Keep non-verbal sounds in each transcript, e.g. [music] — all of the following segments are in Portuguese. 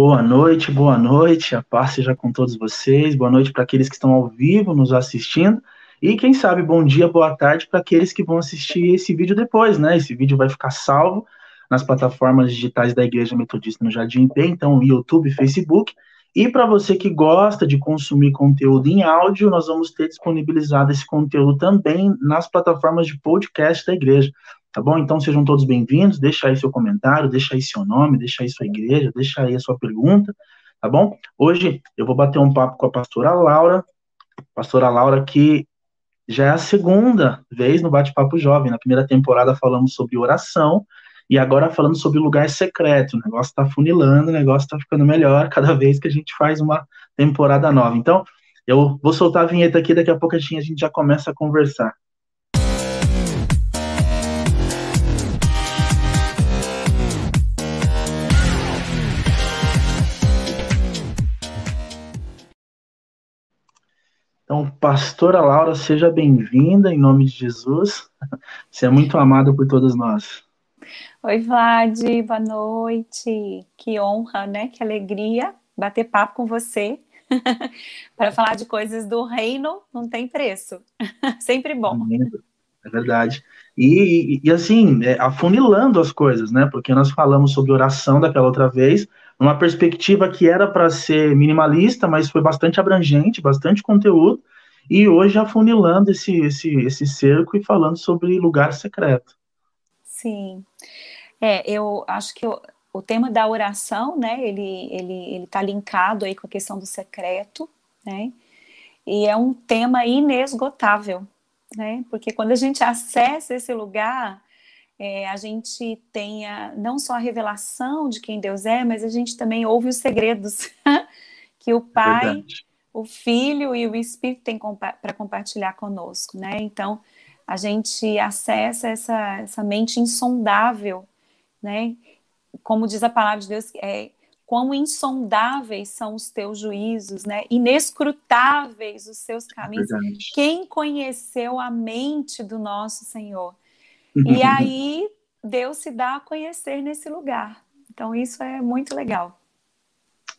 Boa noite, boa noite, a paz seja com todos vocês, boa noite para aqueles que estão ao vivo nos assistindo, e quem sabe bom dia, boa tarde para aqueles que vão assistir esse vídeo depois, né? Esse vídeo vai ficar salvo nas plataformas digitais da Igreja Metodista no Jardim P, então YouTube, Facebook, e para você que gosta de consumir conteúdo em áudio, nós vamos ter disponibilizado esse conteúdo também nas plataformas de podcast da igreja. Tá bom? Então sejam todos bem-vindos. Deixa aí seu comentário, deixa aí seu nome, deixa aí sua igreja, deixa aí a sua pergunta, tá bom? Hoje eu vou bater um papo com a pastora Laura, pastora Laura que já é a segunda vez no Bate-Papo Jovem. Na primeira temporada falamos sobre oração e agora falando sobre lugar secreto. O negócio está funilando, o negócio está ficando melhor cada vez que a gente faz uma temporada nova. Então, eu vou soltar a vinheta aqui, daqui a pouco a gente já começa a conversar. Então, pastora Laura, seja bem-vinda em nome de Jesus. [laughs] Você é muito amada por todos nós. Oi, Vlad, boa noite. Que honra, né? Que alegria bater papo com você. [laughs] Para falar de coisas do reino, não tem preço. [laughs] Sempre bom. É verdade. E, e, e assim, é, afunilando as coisas, né? Porque nós falamos sobre oração daquela outra vez, numa perspectiva que era para ser minimalista, mas foi bastante abrangente, bastante conteúdo, e hoje afunilando esse, esse, esse cerco e falando sobre lugar secreto. Sim. É, eu acho que o, o tema da oração, né, ele ele ele está linkado aí com a questão do secreto, né? E é um tema inesgotável, né? Porque quando a gente acessa esse lugar, é, a gente tenha não só a revelação de quem Deus é, mas a gente também ouve os segredos [laughs] que o é Pai, o Filho e o Espírito têm compa para compartilhar conosco, né? Então, a gente acessa essa, essa mente insondável, né? Como diz a palavra de Deus, é quão insondáveis são os teus juízos, né? Inescrutáveis os seus caminhos. É Quem conheceu a mente do nosso Senhor? E aí Deus se dá a conhecer nesse lugar. Então isso é muito legal.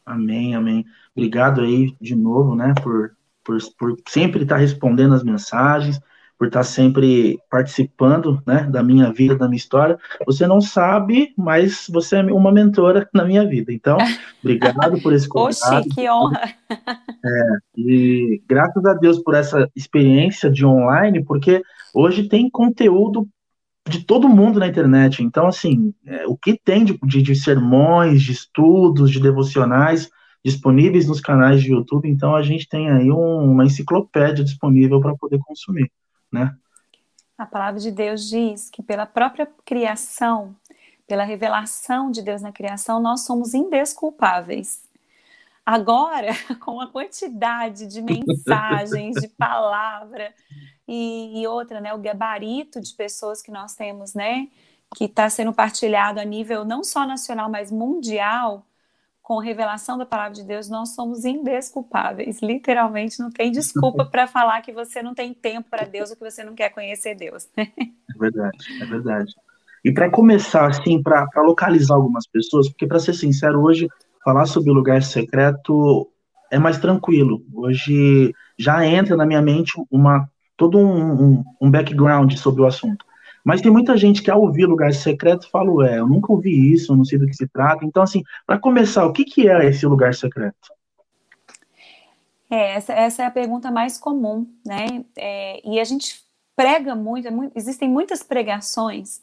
Amém, amém. Obrigado aí de novo, né, por, por, por sempre estar respondendo as mensagens, por estar sempre participando, né, da minha vida, da minha história. Você não sabe, mas você é uma mentora na minha vida. Então, [laughs] obrigado por esse convite. Oxi, que honra. É, e graças a Deus por essa experiência de online, porque hoje tem conteúdo de todo mundo na internet. Então, assim, é, o que tem de, de, de, sermões, de estudos, de devocionais disponíveis nos canais de YouTube, então a gente tem aí um, uma enciclopédia disponível para poder consumir, né? A palavra de Deus diz que pela própria criação, pela revelação de Deus na criação, nós somos indesculpáveis. Agora, [laughs] com a quantidade de mensagens, de palavra, e, e outra, né, o gabarito de pessoas que nós temos, né, que está sendo partilhado a nível não só nacional, mas mundial, com revelação da palavra de Deus, nós somos indesculpáveis. Literalmente, não tem desculpa para falar que você não tem tempo para Deus ou que você não quer conhecer Deus. [laughs] é verdade, é verdade. E para começar, assim, para localizar algumas pessoas, porque, para ser sincero, hoje, falar sobre o lugar secreto é mais tranquilo. Hoje já entra na minha mente uma todo um, um, um, background sobre o assunto. Mas tem muita gente que ao ouvir lugar secreto fala, ué, eu nunca ouvi isso, eu não sei do que se trata. Então, assim, para começar, o que, que é esse lugar secreto? É, essa, essa é a pergunta mais comum, né? É, e a gente prega muito, é muito, existem muitas pregações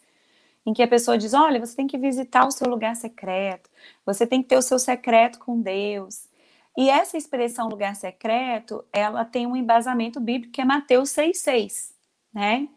em que a pessoa diz, olha, você tem que visitar o seu lugar secreto, você tem que ter o seu secreto com Deus, e essa expressão lugar secreto, ela tem um embasamento bíblico que é Mateus 6,6, né?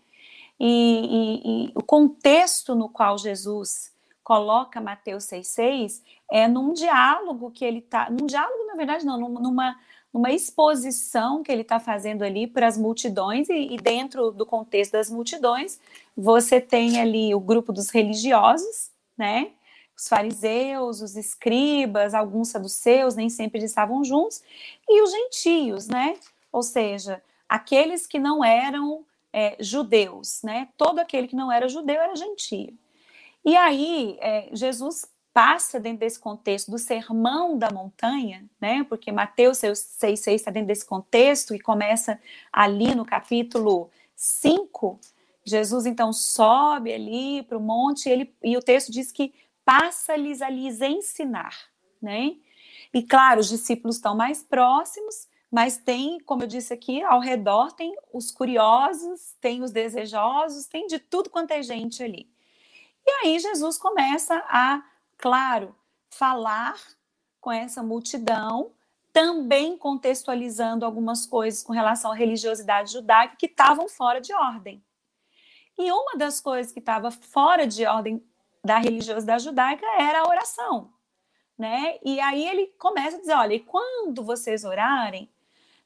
E, e, e, o contexto no qual Jesus coloca Mateus 6,6 é num diálogo que ele está, num diálogo, na verdade, não, numa, numa exposição que ele está fazendo ali para as multidões, e, e dentro do contexto das multidões, você tem ali o grupo dos religiosos, né? os fariseus, os escribas, alguns saduceus, nem sempre estavam juntos, e os gentios, né? Ou seja, aqueles que não eram é, judeus, né? Todo aquele que não era judeu era gentio. E aí, é, Jesus passa dentro desse contexto do sermão da montanha, né? Porque Mateus 6,6 está dentro desse contexto e começa ali no capítulo 5. Jesus então sobe ali para o monte e, ele, e o texto diz que passa-lhes a lhes ensinar, né? E claro, os discípulos estão mais próximos, mas tem, como eu disse aqui, ao redor tem os curiosos, tem os desejosos, tem de tudo quanto é gente ali. E aí Jesus começa a, claro, falar com essa multidão, também contextualizando algumas coisas com relação à religiosidade judaica que estavam fora de ordem. E uma das coisas que estava fora de ordem da religiosidade judaica era a oração, né? E aí ele começa a dizer, olha, e quando vocês orarem,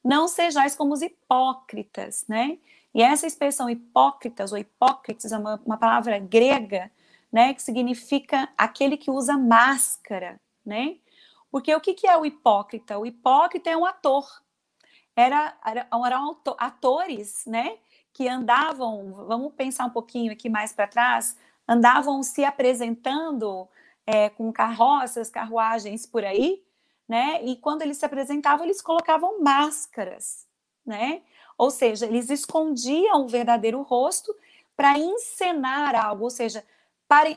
não sejais como os hipócritas, né? E essa expressão hipócritas ou hipócritas é uma, uma palavra grega, né, que significa aquele que usa máscara, né? Porque o que, que é o hipócrita? O hipócrita é um ator. Era, era, eram atores, né, que andavam, vamos pensar um pouquinho aqui mais para trás, andavam se apresentando é, com carroças, carruagens por aí, né? E quando eles se apresentavam, eles colocavam máscaras, né? Ou seja, eles escondiam o verdadeiro rosto para encenar algo, ou seja,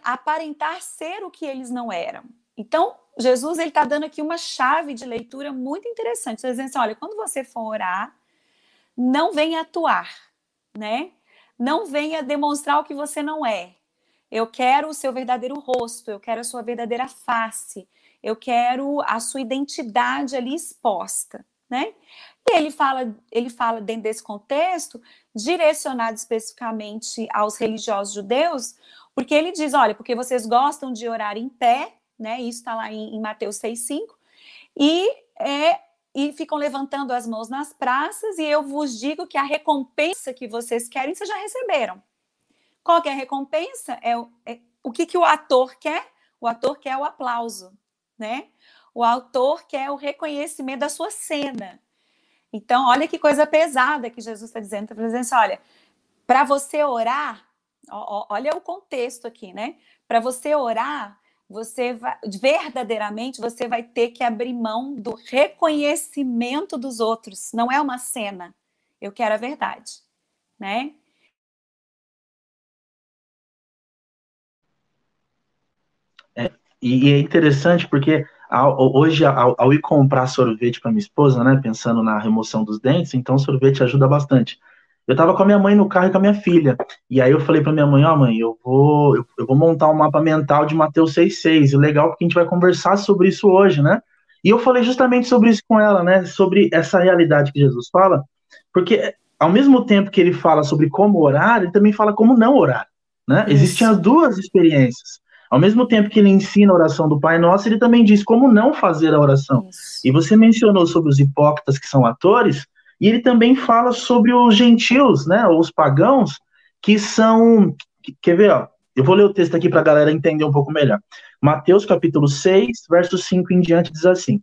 aparentar ser o que eles não eram. Então, Jesus ele está dando aqui uma chave de leitura muito interessante. Está dizendo assim, olha, quando você for orar, não venha atuar, né? Não venha demonstrar o que você não é. Eu quero o seu verdadeiro rosto, eu quero a sua verdadeira face, eu quero a sua identidade ali exposta, né? E ele fala, ele fala dentro desse contexto, direcionado especificamente aos religiosos judeus, porque ele diz, olha, porque vocês gostam de orar em pé, né? Isso está lá em, em Mateus 6,5, e, é, e ficam levantando as mãos nas praças, e eu vos digo que a recompensa que vocês querem, vocês já receberam. Qual que é a recompensa? É, é o que, que o ator quer? O ator quer o aplauso né? O autor quer o reconhecimento da sua cena. Então, olha que coisa pesada que Jesus está dizendo. Está dizendo assim, olha, para você orar, olha o contexto aqui, né? Para você orar, você vai, verdadeiramente você vai ter que abrir mão do reconhecimento dos outros. Não é uma cena. Eu quero a verdade, né? E, e é interessante porque ao, hoje, ao, ao, ir comprar sorvete para minha esposa, né, pensando na remoção dos dentes, então sorvete ajuda bastante. Eu estava com a minha mãe no carro e com a minha filha. E aí eu falei para minha mãe, ó, oh, mãe, eu vou, eu, eu, vou montar um mapa mental de Mateus 6,6. E legal porque a gente vai conversar sobre isso hoje, né? E eu falei justamente sobre isso com ela, né? Sobre essa realidade que Jesus fala. Porque ao mesmo tempo que ele fala sobre como orar, ele também fala como não orar, né? Existem as duas experiências. Ao mesmo tempo que ele ensina a oração do Pai Nosso, ele também diz como não fazer a oração. Isso. E você mencionou sobre os hipócritas que são atores, e ele também fala sobre os gentios, né, os pagãos, que são. Quer ver? Ó, eu vou ler o texto aqui para a galera entender um pouco melhor. Mateus capítulo 6, verso 5 em diante, diz assim: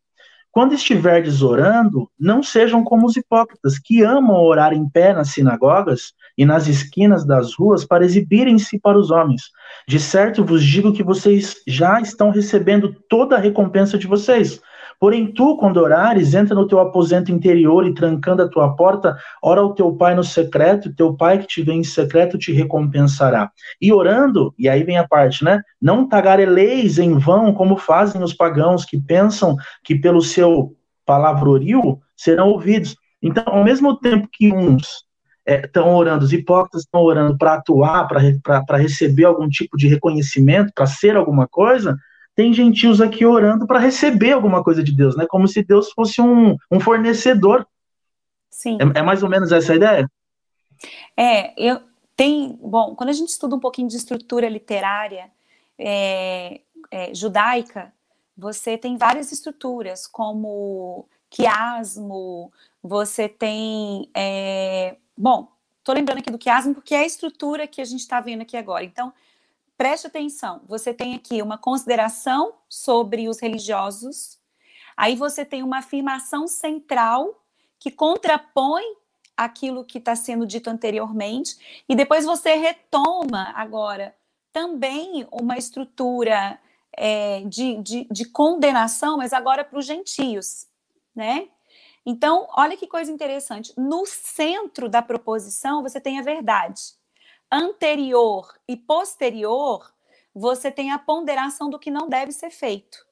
quando estiverdes orando, não sejam como os hipócritas, que amam orar em pé nas sinagogas e nas esquinas das ruas para exibirem-se para os homens. De certo vos digo que vocês já estão recebendo toda a recompensa de vocês. Porém, tu, quando orares, entra no teu aposento interior e trancando a tua porta, ora ao teu pai no secreto, teu pai que te vê em secreto te recompensará. E orando, e aí vem a parte, né? Não tagareleis em vão, como fazem os pagãos que pensam que pelo seu palavrorio serão ouvidos. Então, ao mesmo tempo que uns estão é, orando, os hipócritas estão orando para atuar, para receber algum tipo de reconhecimento, para ser alguma coisa, tem gentios aqui orando para receber alguma coisa de Deus, né? Como se Deus fosse um, um fornecedor. Sim. É, é, mais ou menos essa a ideia? É, eu tem, bom, quando a gente estuda um pouquinho de estrutura literária é, é, judaica, você tem várias estruturas, como quiasmo, você tem, é, bom, tô lembrando aqui do quiasmo porque é a estrutura que a gente está vendo aqui agora. Então, preste atenção, você tem aqui uma consideração sobre os religiosos, aí você tem uma afirmação central que contrapõe aquilo que está sendo dito anteriormente, e depois você retoma agora também uma estrutura é, de, de, de condenação, mas agora para os gentios, né? Então, olha que coisa interessante. No centro da proposição, você tem a verdade. Anterior e posterior, você tem a ponderação do que não deve ser feito.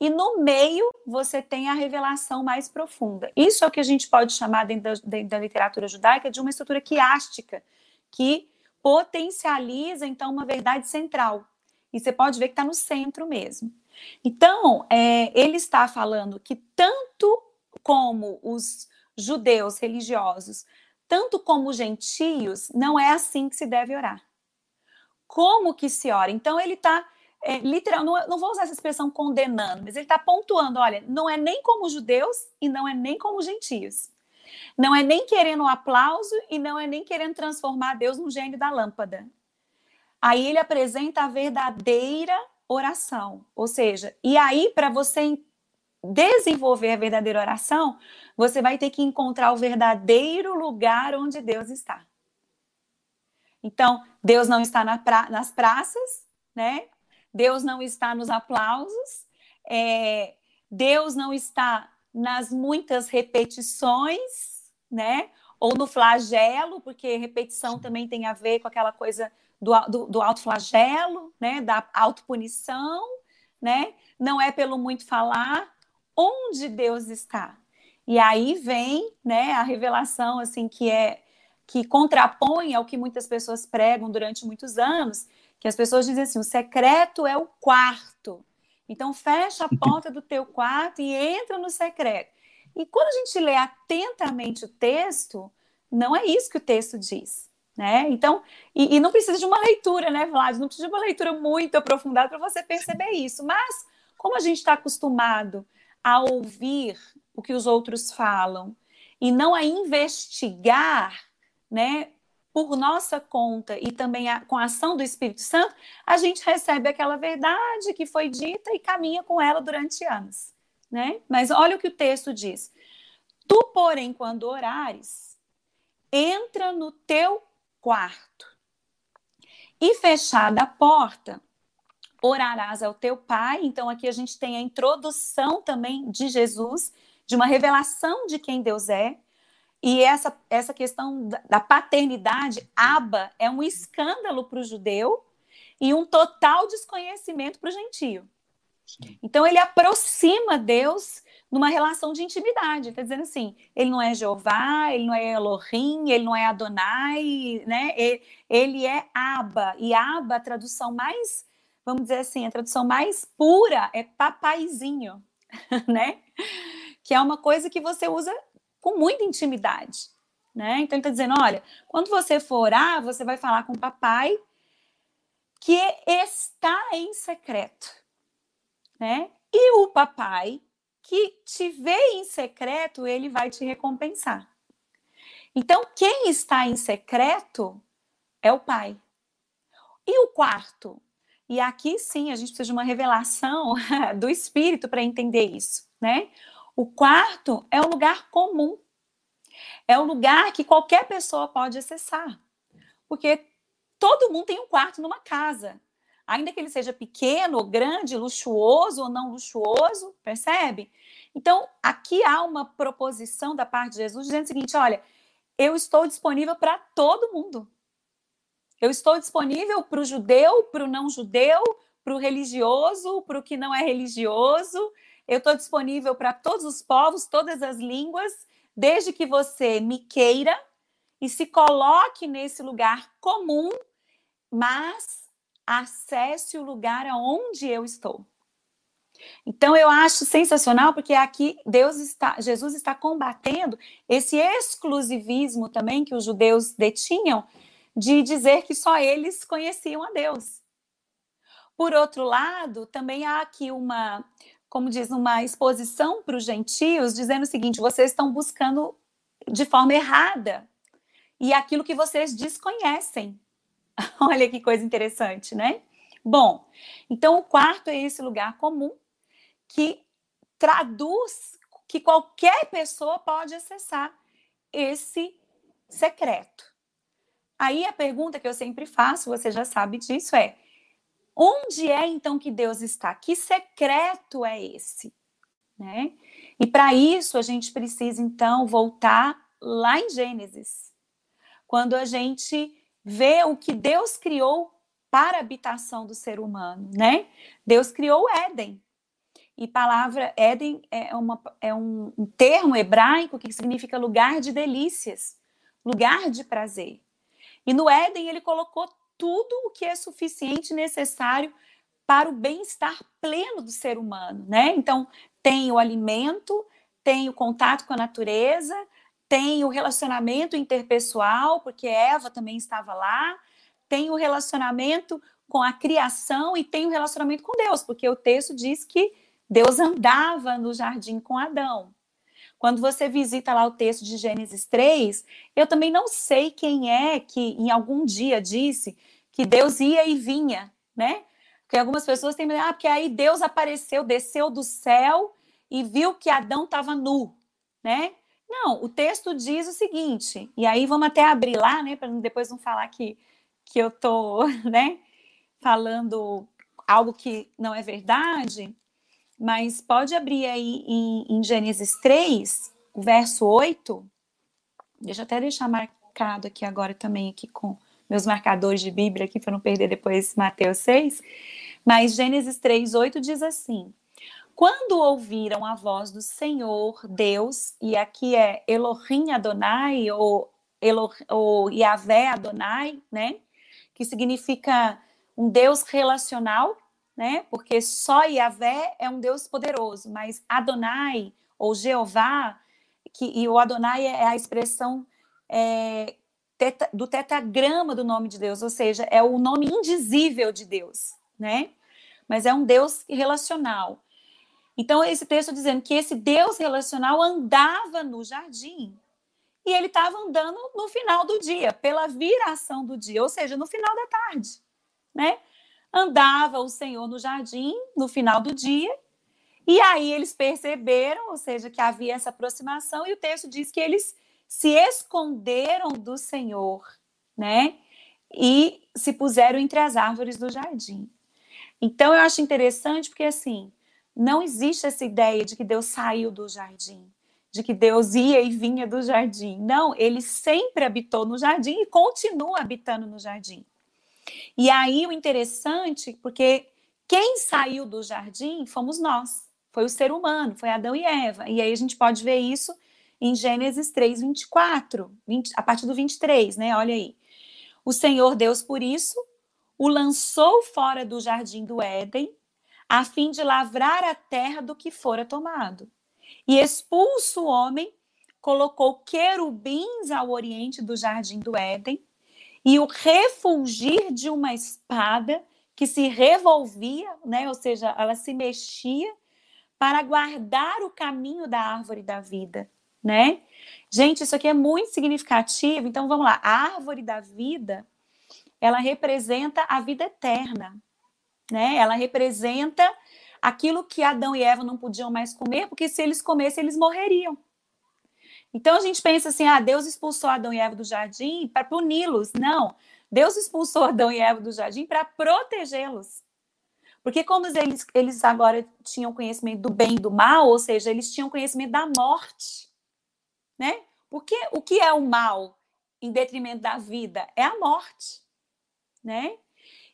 E no meio, você tem a revelação mais profunda. Isso é o que a gente pode chamar, dentro da, dentro da literatura judaica, de uma estrutura quiástica, que potencializa, então, uma verdade central. E você pode ver que está no centro mesmo. Então, é, ele está falando que tanto como os judeus religiosos, tanto como os gentios, não é assim que se deve orar. Como que se ora? Então, ele está, é, literal, não, não, vou usar essa expressão condenando, mas ele está pontuando: olha, não é nem como judeus e não é nem como os gentios. Não é nem querendo um aplauso e não é nem querendo transformar Deus no gênio da lâmpada. Aí ele apresenta a verdadeira oração. Ou seja, e aí, para você desenvolver a verdadeira oração, você vai ter que encontrar o verdadeiro lugar onde Deus está. Então, Deus não está na pra, nas praças, né? Deus não está nos aplausos, é, Deus não está nas muitas repetições, né? Ou no flagelo, porque repetição também tem a ver com aquela coisa do, do, do autoflagelo, né, da autopunição, né? Não é pelo muito falar, onde Deus está. E aí vem, né, a revelação assim que é que contrapõe ao que muitas pessoas pregam durante muitos anos, que as pessoas dizem assim, o secreto é o quarto. Então fecha a [laughs] porta do teu quarto e entra no secreto. E quando a gente lê atentamente o texto, não é isso que o texto diz. Né? Então, e, e, não precisa de uma leitura, né, Vlad? Não precisa de uma leitura muito aprofundada para você perceber isso. Mas, como a gente está acostumado a ouvir o que os outros falam e não a investigar, né, por nossa conta e também a, com a ação do Espírito Santo, a gente recebe aquela verdade que foi dita e caminha com ela durante anos, né? Mas olha o que o texto diz: Tu, porém, quando orares, entra no teu quarto. E fechada a porta, orarás ao teu pai. Então, aqui a gente tem a introdução também de Jesus, de uma revelação de quem Deus é. E essa, essa questão da paternidade, Aba, é um escândalo para o judeu e um total desconhecimento para o gentio. Então, ele aproxima Deus numa relação de intimidade. Está dizendo assim, ele não é Jeová, ele não é Elohim, ele não é Adonai, né? Ele, ele é Abba. E Abba, a tradução mais, vamos dizer assim, a tradução mais pura é papaizinho, [laughs] né? Que é uma coisa que você usa com muita intimidade, né? Então ele está dizendo, olha, quando você for orar, você vai falar com o papai que está em secreto, né? E o papai que te vê em secreto, ele vai te recompensar. Então, quem está em secreto é o Pai. E o quarto? E aqui sim a gente precisa de uma revelação [laughs] do Espírito para entender isso, né? O quarto é um lugar comum. É um lugar que qualquer pessoa pode acessar. Porque todo mundo tem um quarto numa casa ainda que ele seja pequeno grande, luxuoso ou não luxuoso, percebe? Então, aqui há uma proposição da parte de Jesus dizendo o seguinte: olha, eu estou disponível para todo mundo. Eu estou disponível para o judeu, para o não judeu, para o religioso, para o que não é religioso. Eu estou disponível para todos os povos, todas as línguas, desde que você me queira e se coloque nesse lugar comum, mas acesse o lugar aonde eu estou. Então eu acho sensacional porque aqui Deus está, Jesus está combatendo esse exclusivismo também que os judeus detinham de dizer que só eles conheciam a Deus. Por outro lado, também há aqui uma, como diz, uma exposição para os gentios dizendo o seguinte: vocês estão buscando de forma errada e aquilo que vocês desconhecem. [laughs] Olha que coisa interessante, né? Bom, então o quarto é esse lugar comum que traduz que qualquer pessoa pode acessar esse secreto. Aí a pergunta que eu sempre faço, você já sabe disso, é: onde é então que Deus está? Que secreto é esse? Né? E para isso a gente precisa então voltar lá em Gênesis, quando a gente vê o que Deus criou para a habitação do ser humano, né? Deus criou o Éden. E palavra Éden é, uma, é um, um termo hebraico que significa lugar de delícias, lugar de prazer. E no Éden ele colocou tudo o que é suficiente e necessário para o bem-estar pleno do ser humano, né? Então, tem o alimento, tem o contato com a natureza, tem o relacionamento interpessoal, porque Eva também estava lá, tem o relacionamento com a criação e tem o relacionamento com Deus, porque o texto diz que Deus andava no jardim com Adão. Quando você visita lá o texto de Gênesis 3, eu também não sei quem é que em algum dia disse que Deus ia e vinha, né? Porque algumas pessoas têm, ah, porque aí Deus apareceu, desceu do céu e viu que Adão estava nu, né? Não, o texto diz o seguinte, e aí vamos até abrir lá, né, para depois não falar que, que eu tô, [laughs] né, falando algo que não é verdade. Mas pode abrir aí em, em Gênesis 3, o verso 8. Deixa eu até deixar marcado aqui agora também aqui com meus marcadores de Bíblia aqui para não perder depois Mateus 6. Mas Gênesis 3, 8 diz assim: Quando ouviram a voz do Senhor Deus, e aqui é Elohim Adonai, ou, Elo, ou Yahvé Adonai, né? Que significa um Deus relacional, né? Porque só Yahvé é um Deus poderoso, mas Adonai ou Jeová, que, e o Adonai é a expressão é, teta, do tetagrama do nome de Deus, ou seja, é o nome indizível de Deus, né? Mas é um Deus relacional. Então, esse texto dizendo que esse Deus relacional andava no jardim. E ele estava andando no final do dia, pela viração do dia, ou seja, no final da tarde, né? Andava o Senhor no jardim no final do dia, e aí eles perceberam, ou seja, que havia essa aproximação, e o texto diz que eles se esconderam do Senhor, né? E se puseram entre as árvores do jardim. Então eu acho interessante porque assim, não existe essa ideia de que Deus saiu do jardim, de que Deus ia e vinha do jardim. Não, ele sempre habitou no jardim e continua habitando no jardim. E aí o interessante, porque quem saiu do jardim fomos nós, foi o ser humano, foi Adão e Eva. E aí a gente pode ver isso em Gênesis 3, 24, 20, a partir do 23, né? Olha aí. O Senhor Deus, por isso, o lançou fora do jardim do Éden, a fim de lavrar a terra do que fora tomado. E expulso o homem, colocou querubins ao oriente do jardim do Éden, e o refulgir de uma espada que se revolvia, né, ou seja, ela se mexia para guardar o caminho da árvore da vida, né? Gente, isso aqui é muito significativo. Então vamos lá, a árvore da vida, ela representa a vida eterna, né? Ela representa aquilo que Adão e Eva não podiam mais comer, porque se eles comessem, eles morreriam. Então a gente pensa assim: ah, Deus expulsou Adão e Eva do jardim para puni-los. Não. Deus expulsou Adão e Eva do jardim para protegê-los. Porque como eles, eles agora tinham conhecimento do bem e do mal, ou seja, eles tinham conhecimento da morte, né? Porque o que é o mal em detrimento da vida? É a morte, né?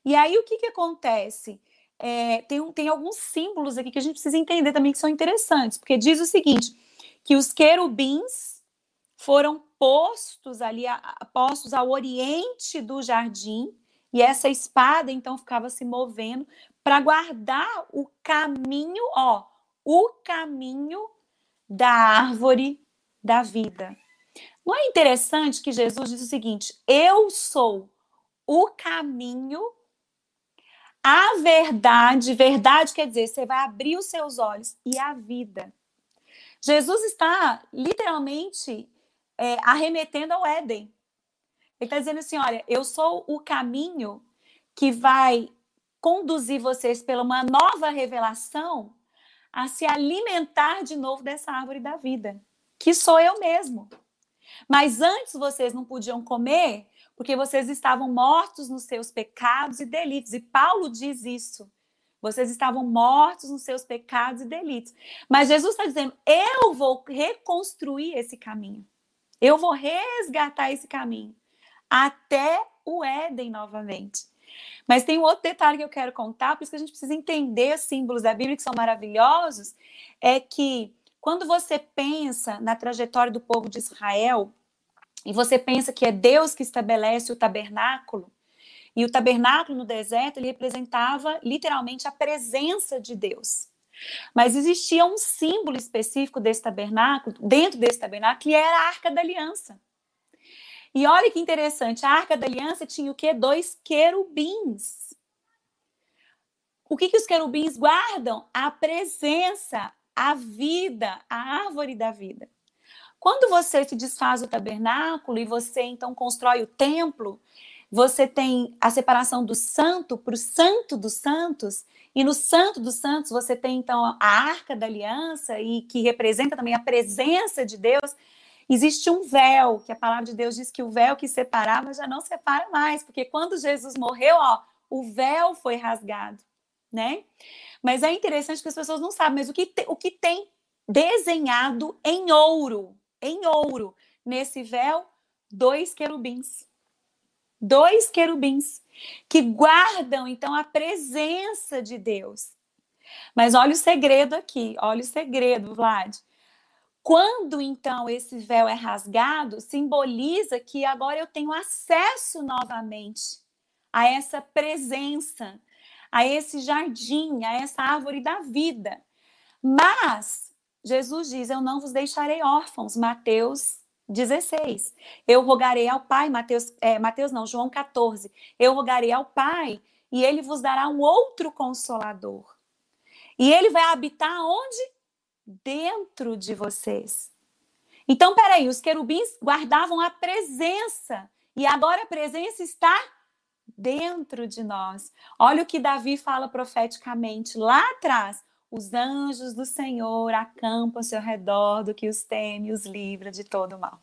E aí o que, que acontece? É, tem, tem alguns símbolos aqui que a gente precisa entender também que são interessantes, porque diz o seguinte: que os querubins foram postos ali, postos ao oriente do jardim, e essa espada então ficava se movendo para guardar o caminho, ó, o caminho da árvore da vida. Não é interessante que Jesus diz o seguinte: Eu sou o caminho, a verdade, verdade quer dizer, você vai abrir os seus olhos e a vida. Jesus está literalmente é, arremetendo ao Éden. Ele está dizendo assim: olha, eu sou o caminho que vai conduzir vocês pela uma nova revelação a se alimentar de novo dessa árvore da vida, que sou eu mesmo. Mas antes vocês não podiam comer porque vocês estavam mortos nos seus pecados e delitos. E Paulo diz isso. Vocês estavam mortos nos seus pecados e delitos. Mas Jesus está dizendo: eu vou reconstruir esse caminho. Eu vou resgatar esse caminho até o Éden novamente. Mas tem um outro detalhe que eu quero contar, por isso que a gente precisa entender símbolos da Bíblia que são maravilhosos, é que quando você pensa na trajetória do povo de Israel, e você pensa que é Deus que estabelece o tabernáculo, e o tabernáculo no deserto ele representava literalmente a presença de Deus. Mas existia um símbolo específico desse tabernáculo, dentro desse tabernáculo, que era a Arca da Aliança. E olha que interessante, a Arca da Aliança tinha o quê? Dois querubins. O que, que os querubins guardam? A presença, a vida, a árvore da vida. Quando você se desfaz o tabernáculo e você então constrói o templo, você tem a separação do santo para o santo dos santos, e no santo dos santos você tem então a arca da aliança, e que representa também a presença de Deus. Existe um véu, que a palavra de Deus diz que o véu que separava já não separa mais, porque quando Jesus morreu, ó, o véu foi rasgado, né? Mas é interessante que as pessoas não sabem, mas o que, te, o que tem desenhado em ouro, em ouro, nesse véu, dois querubins dois querubins que guardam então a presença de Deus. Mas olha o segredo aqui, olha o segredo, Vlad. Quando então esse véu é rasgado, simboliza que agora eu tenho acesso novamente a essa presença, a esse jardim, a essa árvore da vida. Mas Jesus diz: Eu não vos deixarei órfãos. Mateus 16. Eu rogarei ao Pai, Mateus, é, Mateus não, João 14. Eu rogarei ao Pai e ele vos dará um outro consolador. E ele vai habitar onde? Dentro de vocês. Então, peraí, os querubins guardavam a presença e agora a presença está dentro de nós. Olha o que Davi fala profeticamente lá atrás. Os anjos do Senhor acampam ao seu redor do que os teme os livra de todo mal.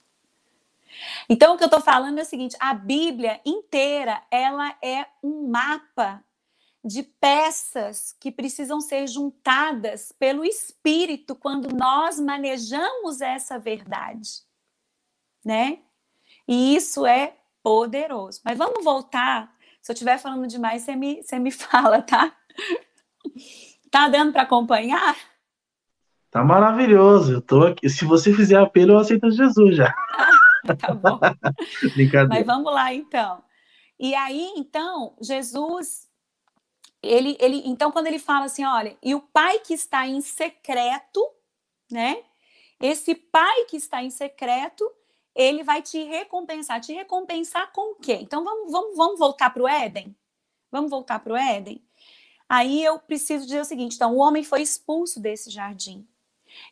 Então, o que eu estou falando é o seguinte: a Bíblia inteira ela é um mapa de peças que precisam ser juntadas pelo Espírito quando nós manejamos essa verdade, né? E isso é poderoso. Mas vamos voltar. Se eu estiver falando demais, você me, você me [laughs] fala, tá? Tá dando para acompanhar? Tá maravilhoso. Eu tô aqui. Se você fizer apelo, eu aceito Jesus já. [laughs] tá bom. [laughs] Mas vamos lá então. E aí, então, Jesus, ele, ele, então, quando ele fala assim, olha, e o pai que está em secreto, né? Esse pai que está em secreto, ele vai te recompensar. Te recompensar com o quê? Então, vamos, vamos, vamos voltar para o Éden? Vamos voltar para o Éden? Aí eu preciso dizer o seguinte: então, o homem foi expulso desse jardim.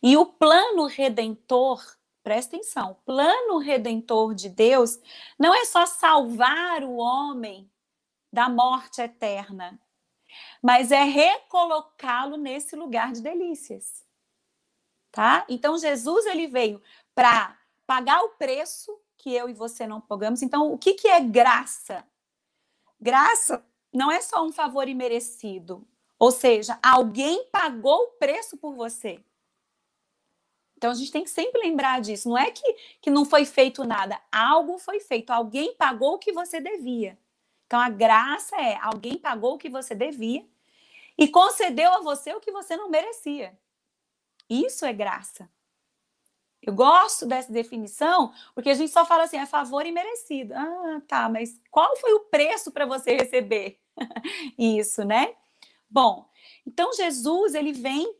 E o plano redentor, presta atenção, o plano redentor de Deus não é só salvar o homem da morte eterna, mas é recolocá-lo nesse lugar de delícias. Tá? Então Jesus ele veio para pagar o preço que eu e você não pagamos. Então, o que, que é graça? Graça não é só um favor imerecido. Ou seja, alguém pagou o preço por você. Então a gente tem que sempre lembrar disso. Não é que, que não foi feito nada, algo foi feito, alguém pagou o que você devia. Então a graça é alguém pagou o que você devia e concedeu a você o que você não merecia. Isso é graça. Eu gosto dessa definição, porque a gente só fala assim, é favor imerecido. Ah, tá, mas qual foi o preço para você receber? [laughs] Isso, né? Bom, então Jesus ele vem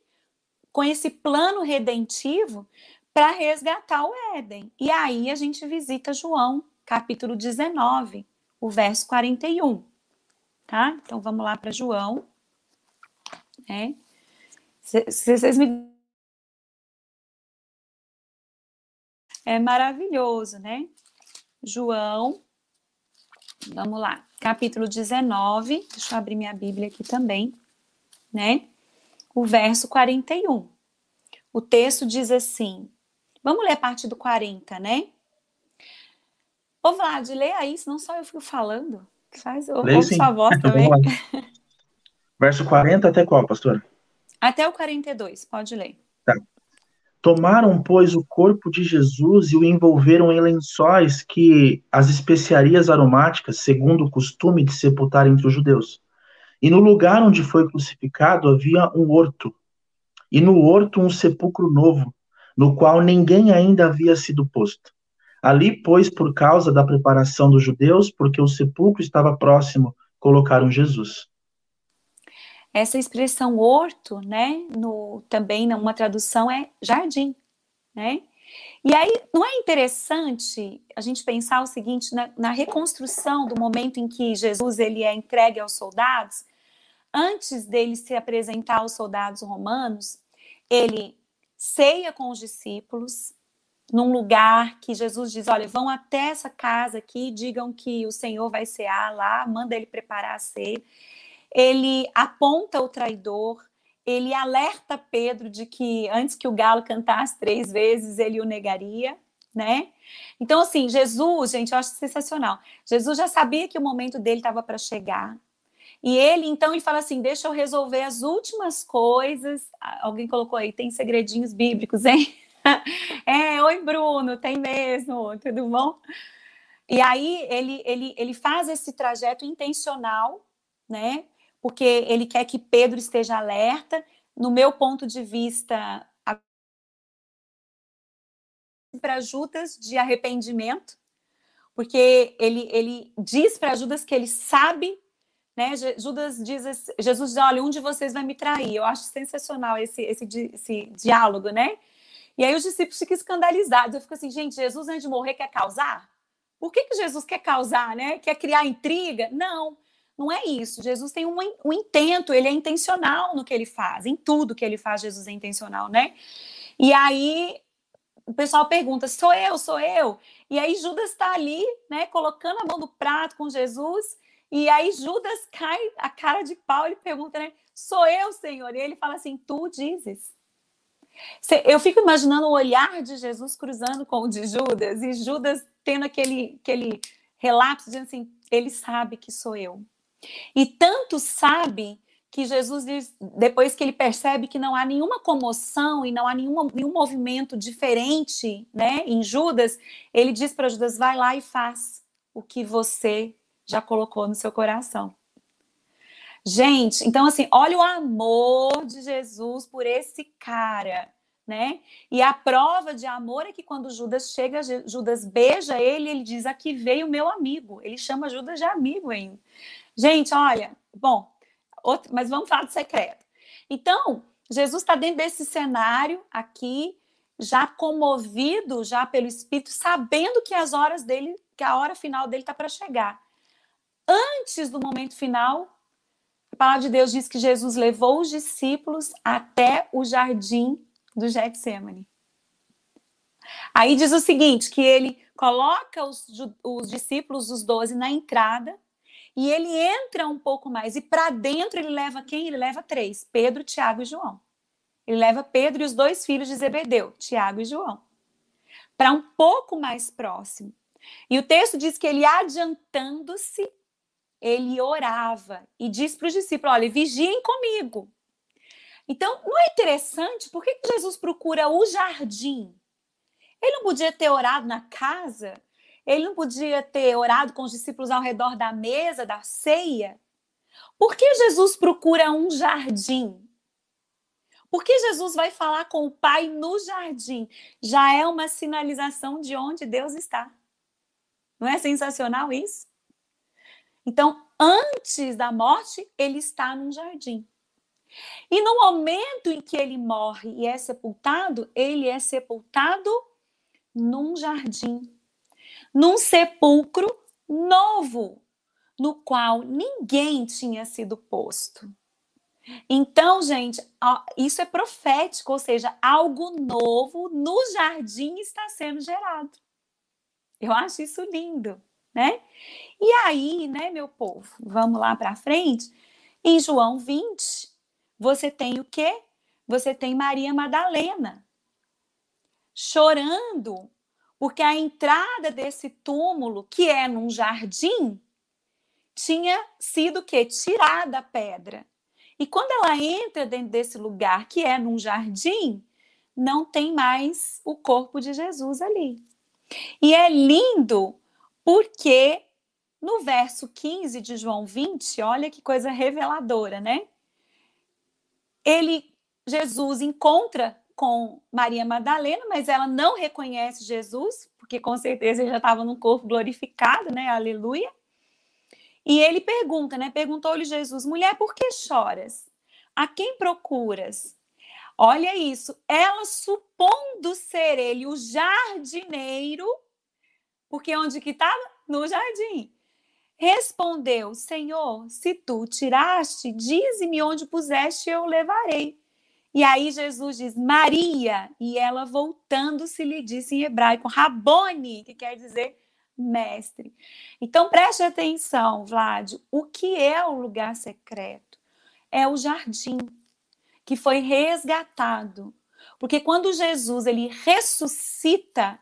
com esse plano redentivo para resgatar o Éden. E aí a gente visita João, capítulo 19, o verso 41. Tá? Então vamos lá para João. Né? Se, vocês me é maravilhoso, né? João, vamos lá, capítulo 19, deixa eu abrir minha Bíblia aqui também, né? O verso 41. O texto diz assim, vamos ler a partir do 40, né? Ô, Vlad, lê aí, senão só eu fico falando. Faz, ouve sua voz [laughs] também. Verso 40 até qual, pastor? Até o 42, pode ler. Tomaram, pois, o corpo de Jesus e o envolveram em lençóis que as especiarias aromáticas, segundo o costume de sepultar entre os judeus. E no lugar onde foi crucificado havia um horto, e no horto um sepulcro novo, no qual ninguém ainda havia sido posto. Ali, pois, por causa da preparação dos judeus, porque o sepulcro estava próximo, colocaram Jesus. Essa expressão horto, né, no, também numa tradução é jardim, né? E aí, não é interessante a gente pensar o seguinte, na, na reconstrução do momento em que Jesus ele é entregue aos soldados, antes dele se apresentar aos soldados romanos, ele ceia com os discípulos, num lugar que Jesus diz: olha, vão até essa casa aqui, digam que o Senhor vai cear lá, manda ele preparar a ceia. Ele aponta o traidor, ele alerta Pedro de que antes que o galo cantasse três vezes, ele o negaria, né? Então, assim, Jesus, gente, eu acho sensacional. Jesus já sabia que o momento dele estava para chegar. E ele, então, ele fala assim: deixa eu resolver as últimas coisas. Alguém colocou aí, tem segredinhos bíblicos, hein? [laughs] é, oi, Bruno, tem mesmo, tudo bom? E aí ele, ele, ele faz esse trajeto intencional, né? Porque ele quer que Pedro esteja alerta. No meu ponto de vista, para Judas de arrependimento, porque ele, ele diz para Judas que ele sabe né? Judas diz, Jesus diz, olha, um de vocês vai me trair. Eu acho sensacional esse, esse, esse diálogo, né? E aí os discípulos ficam escandalizados. Eu fico assim, gente, Jesus antes de morrer quer causar? Por que, que Jesus quer causar, né? Quer criar intriga? Não, não é isso. Jesus tem um, um intento, ele é intencional no que ele faz. Em tudo que ele faz, Jesus é intencional, né? E aí o pessoal pergunta, sou eu, sou eu? E aí Judas está ali, né, colocando a mão no prato com Jesus e aí Judas cai a cara de pau, ele pergunta, né? Sou eu, Senhor? E ele fala assim: Tu dizes. Eu fico imaginando o olhar de Jesus cruzando com o de Judas e Judas tendo aquele, aquele relapso dizendo assim: Ele sabe que sou eu. E tanto sabe que Jesus diz, depois que ele percebe que não há nenhuma comoção e não há nenhuma, nenhum movimento diferente né, em Judas, ele diz para Judas: vai lá e faz o que você já colocou no seu coração. Gente, então assim, olha o amor de Jesus por esse cara, né? E a prova de amor é que quando Judas chega, Judas beija ele, ele diz: "Aqui veio meu amigo". Ele chama Judas de amigo ainda. Gente, olha, bom, outro, mas vamos falar do secreto. Então, Jesus está dentro desse cenário aqui, já comovido já pelo Espírito, sabendo que as horas dele, que a hora final dele está para chegar antes do momento final, a palavra de Deus diz que Jesus levou os discípulos até o jardim do Getsemane. Aí diz o seguinte, que ele coloca os, os discípulos, os doze, na entrada, e ele entra um pouco mais, e para dentro ele leva quem? Ele leva três, Pedro, Tiago e João. Ele leva Pedro e os dois filhos de Zebedeu, Tiago e João, para um pouco mais próximo. E o texto diz que ele, adiantando-se, ele orava e diz para os discípulos: olha, vigiem comigo. Então, não é interessante? Por que Jesus procura o jardim? Ele não podia ter orado na casa? Ele não podia ter orado com os discípulos ao redor da mesa, da ceia? Por que Jesus procura um jardim? Por que Jesus vai falar com o Pai no jardim? Já é uma sinalização de onde Deus está. Não é sensacional isso? Então, antes da morte, ele está num jardim. E no momento em que ele morre e é sepultado, ele é sepultado num jardim, num sepulcro novo, no qual ninguém tinha sido posto. Então, gente, isso é profético, ou seja, algo novo no jardim está sendo gerado. Eu acho isso lindo né? E aí, né, meu povo, vamos lá para frente. Em João 20, você tem o quê? Você tem Maria Madalena chorando, porque a entrada desse túmulo, que é num jardim, tinha sido que tirada a pedra. E quando ela entra dentro desse lugar, que é num jardim, não tem mais o corpo de Jesus ali. E é lindo porque no verso 15 de João 20, olha que coisa reveladora, né? Ele Jesus encontra com Maria Madalena, mas ela não reconhece Jesus, porque com certeza ele já estava num corpo glorificado, né? Aleluia. E ele pergunta, né? Perguntou-lhe Jesus: mulher, por que choras? A quem procuras? Olha isso. Ela, supondo ser ele o jardineiro, porque onde que estava? No jardim. Respondeu: Senhor, se tu tiraste, dize-me onde puseste, eu levarei. E aí Jesus diz Maria, e ela voltando-se lhe disse em hebraico Rabone, que quer dizer mestre. Então preste atenção, Vlad, o que é o lugar secreto? É o jardim que foi resgatado. Porque quando Jesus ele ressuscita,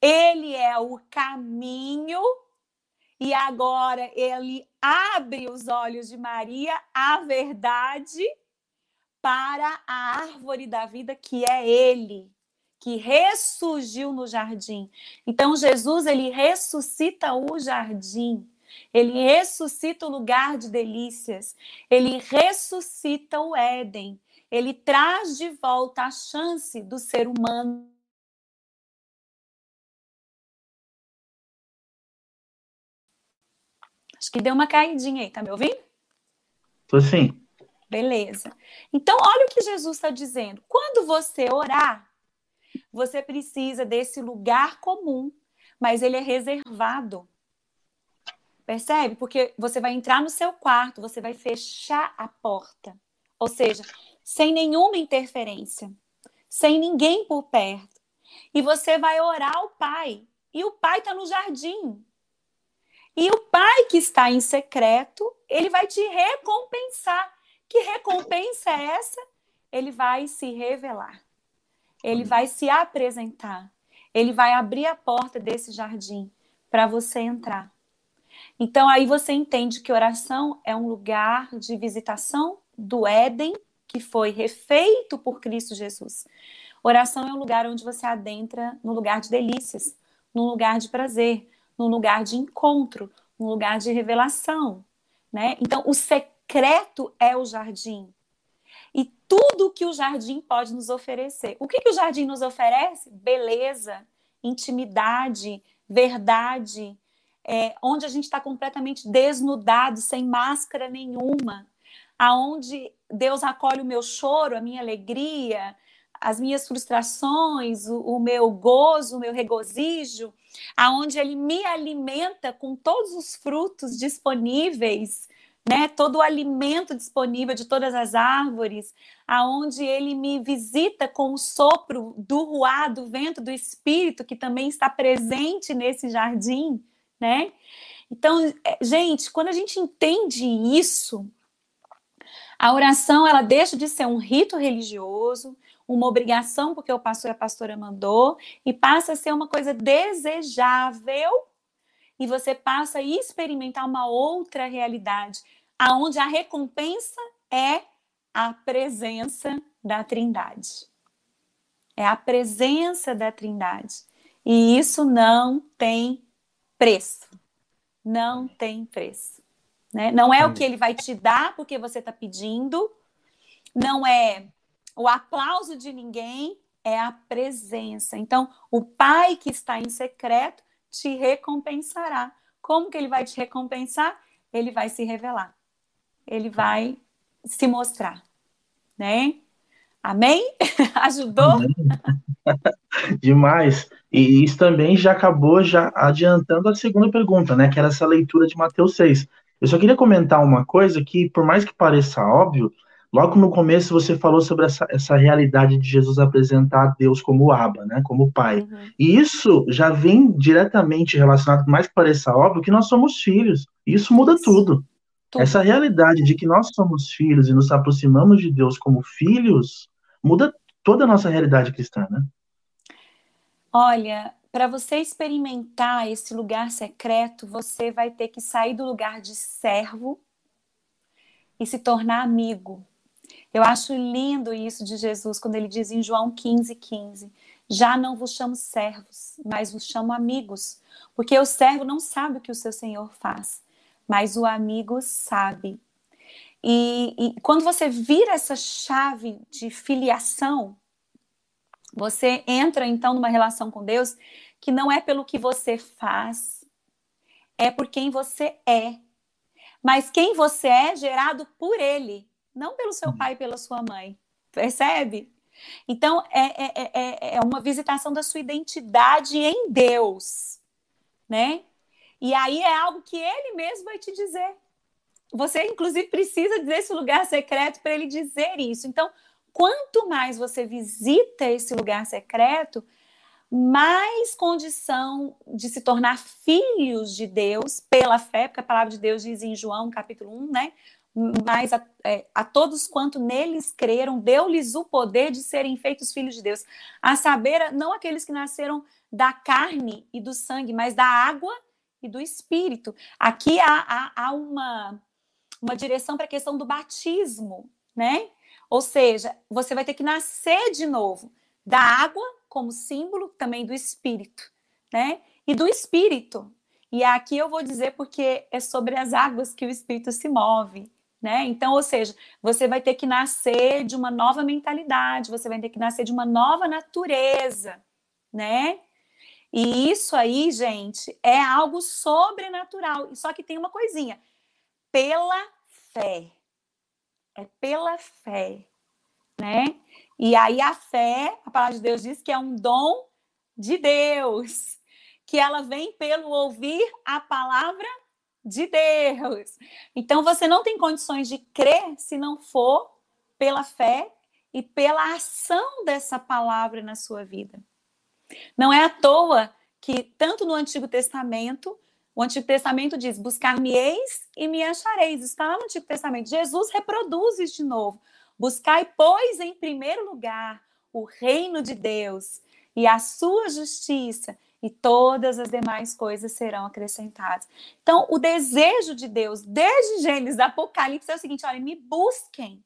ele é o caminho e agora ele abre os olhos de Maria à verdade para a árvore da vida que é ele que ressurgiu no jardim. Então Jesus ele ressuscita o jardim. Ele ressuscita o lugar de delícias. Ele ressuscita o Éden. Ele traz de volta a chance do ser humano Acho que deu uma caidinha aí, tá me ouvindo? Tô sim. Beleza. Então, olha o que Jesus está dizendo. Quando você orar, você precisa desse lugar comum, mas ele é reservado. Percebe? Porque você vai entrar no seu quarto, você vai fechar a porta. Ou seja, sem nenhuma interferência, sem ninguém por perto. E você vai orar ao Pai. E o Pai está no jardim. E o Pai que está em secreto, ele vai te recompensar. Que recompensa é essa? Ele vai se revelar ele vai se apresentar, ele vai abrir a porta desse jardim para você entrar. Então aí você entende que oração é um lugar de visitação do Éden que foi refeito por Cristo Jesus. Oração é um lugar onde você adentra no lugar de delícias, num lugar de prazer, num lugar de encontro, num lugar de revelação, né? Então o secreto é o jardim e tudo que o jardim pode nos oferecer. O que, que o jardim nos oferece? Beleza, intimidade, verdade, é, onde a gente está completamente desnudado, sem máscara nenhuma, aonde Deus acolhe o meu choro, a minha alegria, as minhas frustrações, o, o, meu gozo, o meu regozijo, aonde ele me alimenta com todos os frutos disponíveis né, todo o alimento disponível de todas as árvores, aonde ele me visita com o sopro do ruá, do vento do espírito que também está presente nesse jardim, né? Então, é, gente, quando a gente entende isso, a oração ela deixa de ser um rito religioso, uma obrigação porque o pastor e a pastora mandou e passa a ser uma coisa desejável e você passa a experimentar uma outra realidade aonde a recompensa é a presença da Trindade. É a presença da Trindade. E isso não tem preço. Não tem preço. Né? Não é o que ele vai te dar porque você está pedindo, não é o aplauso de ninguém, é a presença. Então, o Pai que está em secreto te recompensará. Como que ele vai te recompensar? Ele vai se revelar ele vai se mostrar, né? Amém? [laughs] Ajudou? [laughs] Demais. E isso também já acabou já adiantando a segunda pergunta, né? Que era essa leitura de Mateus 6. Eu só queria comentar uma coisa que, por mais que pareça óbvio, logo no começo você falou sobre essa, essa realidade de Jesus apresentar Deus como Abba, né? Como Pai. Uhum. E isso já vem diretamente relacionado, por mais que pareça óbvio, que nós somos filhos. E isso muda isso. tudo. Tudo. Essa realidade de que nós somos filhos e nos aproximamos de Deus como filhos muda toda a nossa realidade cristã, né? Olha, para você experimentar esse lugar secreto, você vai ter que sair do lugar de servo e se tornar amigo. Eu acho lindo isso de Jesus quando ele diz em João 15, 15: Já não vos chamo servos, mas vos chamo amigos, porque o servo não sabe o que o seu senhor faz, mas o amigo sabe. E, e quando você vira essa chave de filiação, você entra então numa relação com Deus que não é pelo que você faz, é por quem você é. Mas quem você é gerado por Ele, não pelo seu pai e pela sua mãe. Percebe? Então, é, é, é, é uma visitação da sua identidade em Deus, né? E aí é algo que Ele mesmo vai te dizer. Você, inclusive, precisa desse lugar secreto para Ele dizer isso. Então, quanto mais você visita esse lugar secreto, mais condição de se tornar filhos de Deus pela fé, porque a palavra de Deus diz em João capítulo 1, né? Mas a, é, a todos quanto neles creram, deu-lhes o poder de serem feitos filhos de Deus. A saber, não aqueles que nasceram da carne e do sangue, mas da água e do espírito. Aqui há, há, há uma, uma direção para a questão do batismo, né? Ou seja, você vai ter que nascer de novo da água como símbolo também do espírito, né? E do espírito. E aqui eu vou dizer porque é sobre as águas que o espírito se move, né? Então, ou seja, você vai ter que nascer de uma nova mentalidade, você vai ter que nascer de uma nova natureza, né? E isso aí, gente, é algo sobrenatural. Só que tem uma coisinha: pela fé. É pela fé, né? E aí a fé, a palavra de Deus diz que é um dom de Deus, que ela vem pelo ouvir a palavra de Deus. Então você não tem condições de crer se não for pela fé e pela ação dessa palavra na sua vida. Não é à toa que tanto no Antigo Testamento, o Antigo Testamento diz: "Buscar-me-eis e me achareis". Está lá no Antigo Testamento. Jesus reproduz isso de novo. Buscai, pois, em primeiro lugar o reino de Deus e a sua justiça, e todas as demais coisas serão acrescentadas. Então, o desejo de Deus, desde Gênesis, Apocalipse, é o seguinte: olha, me busquem.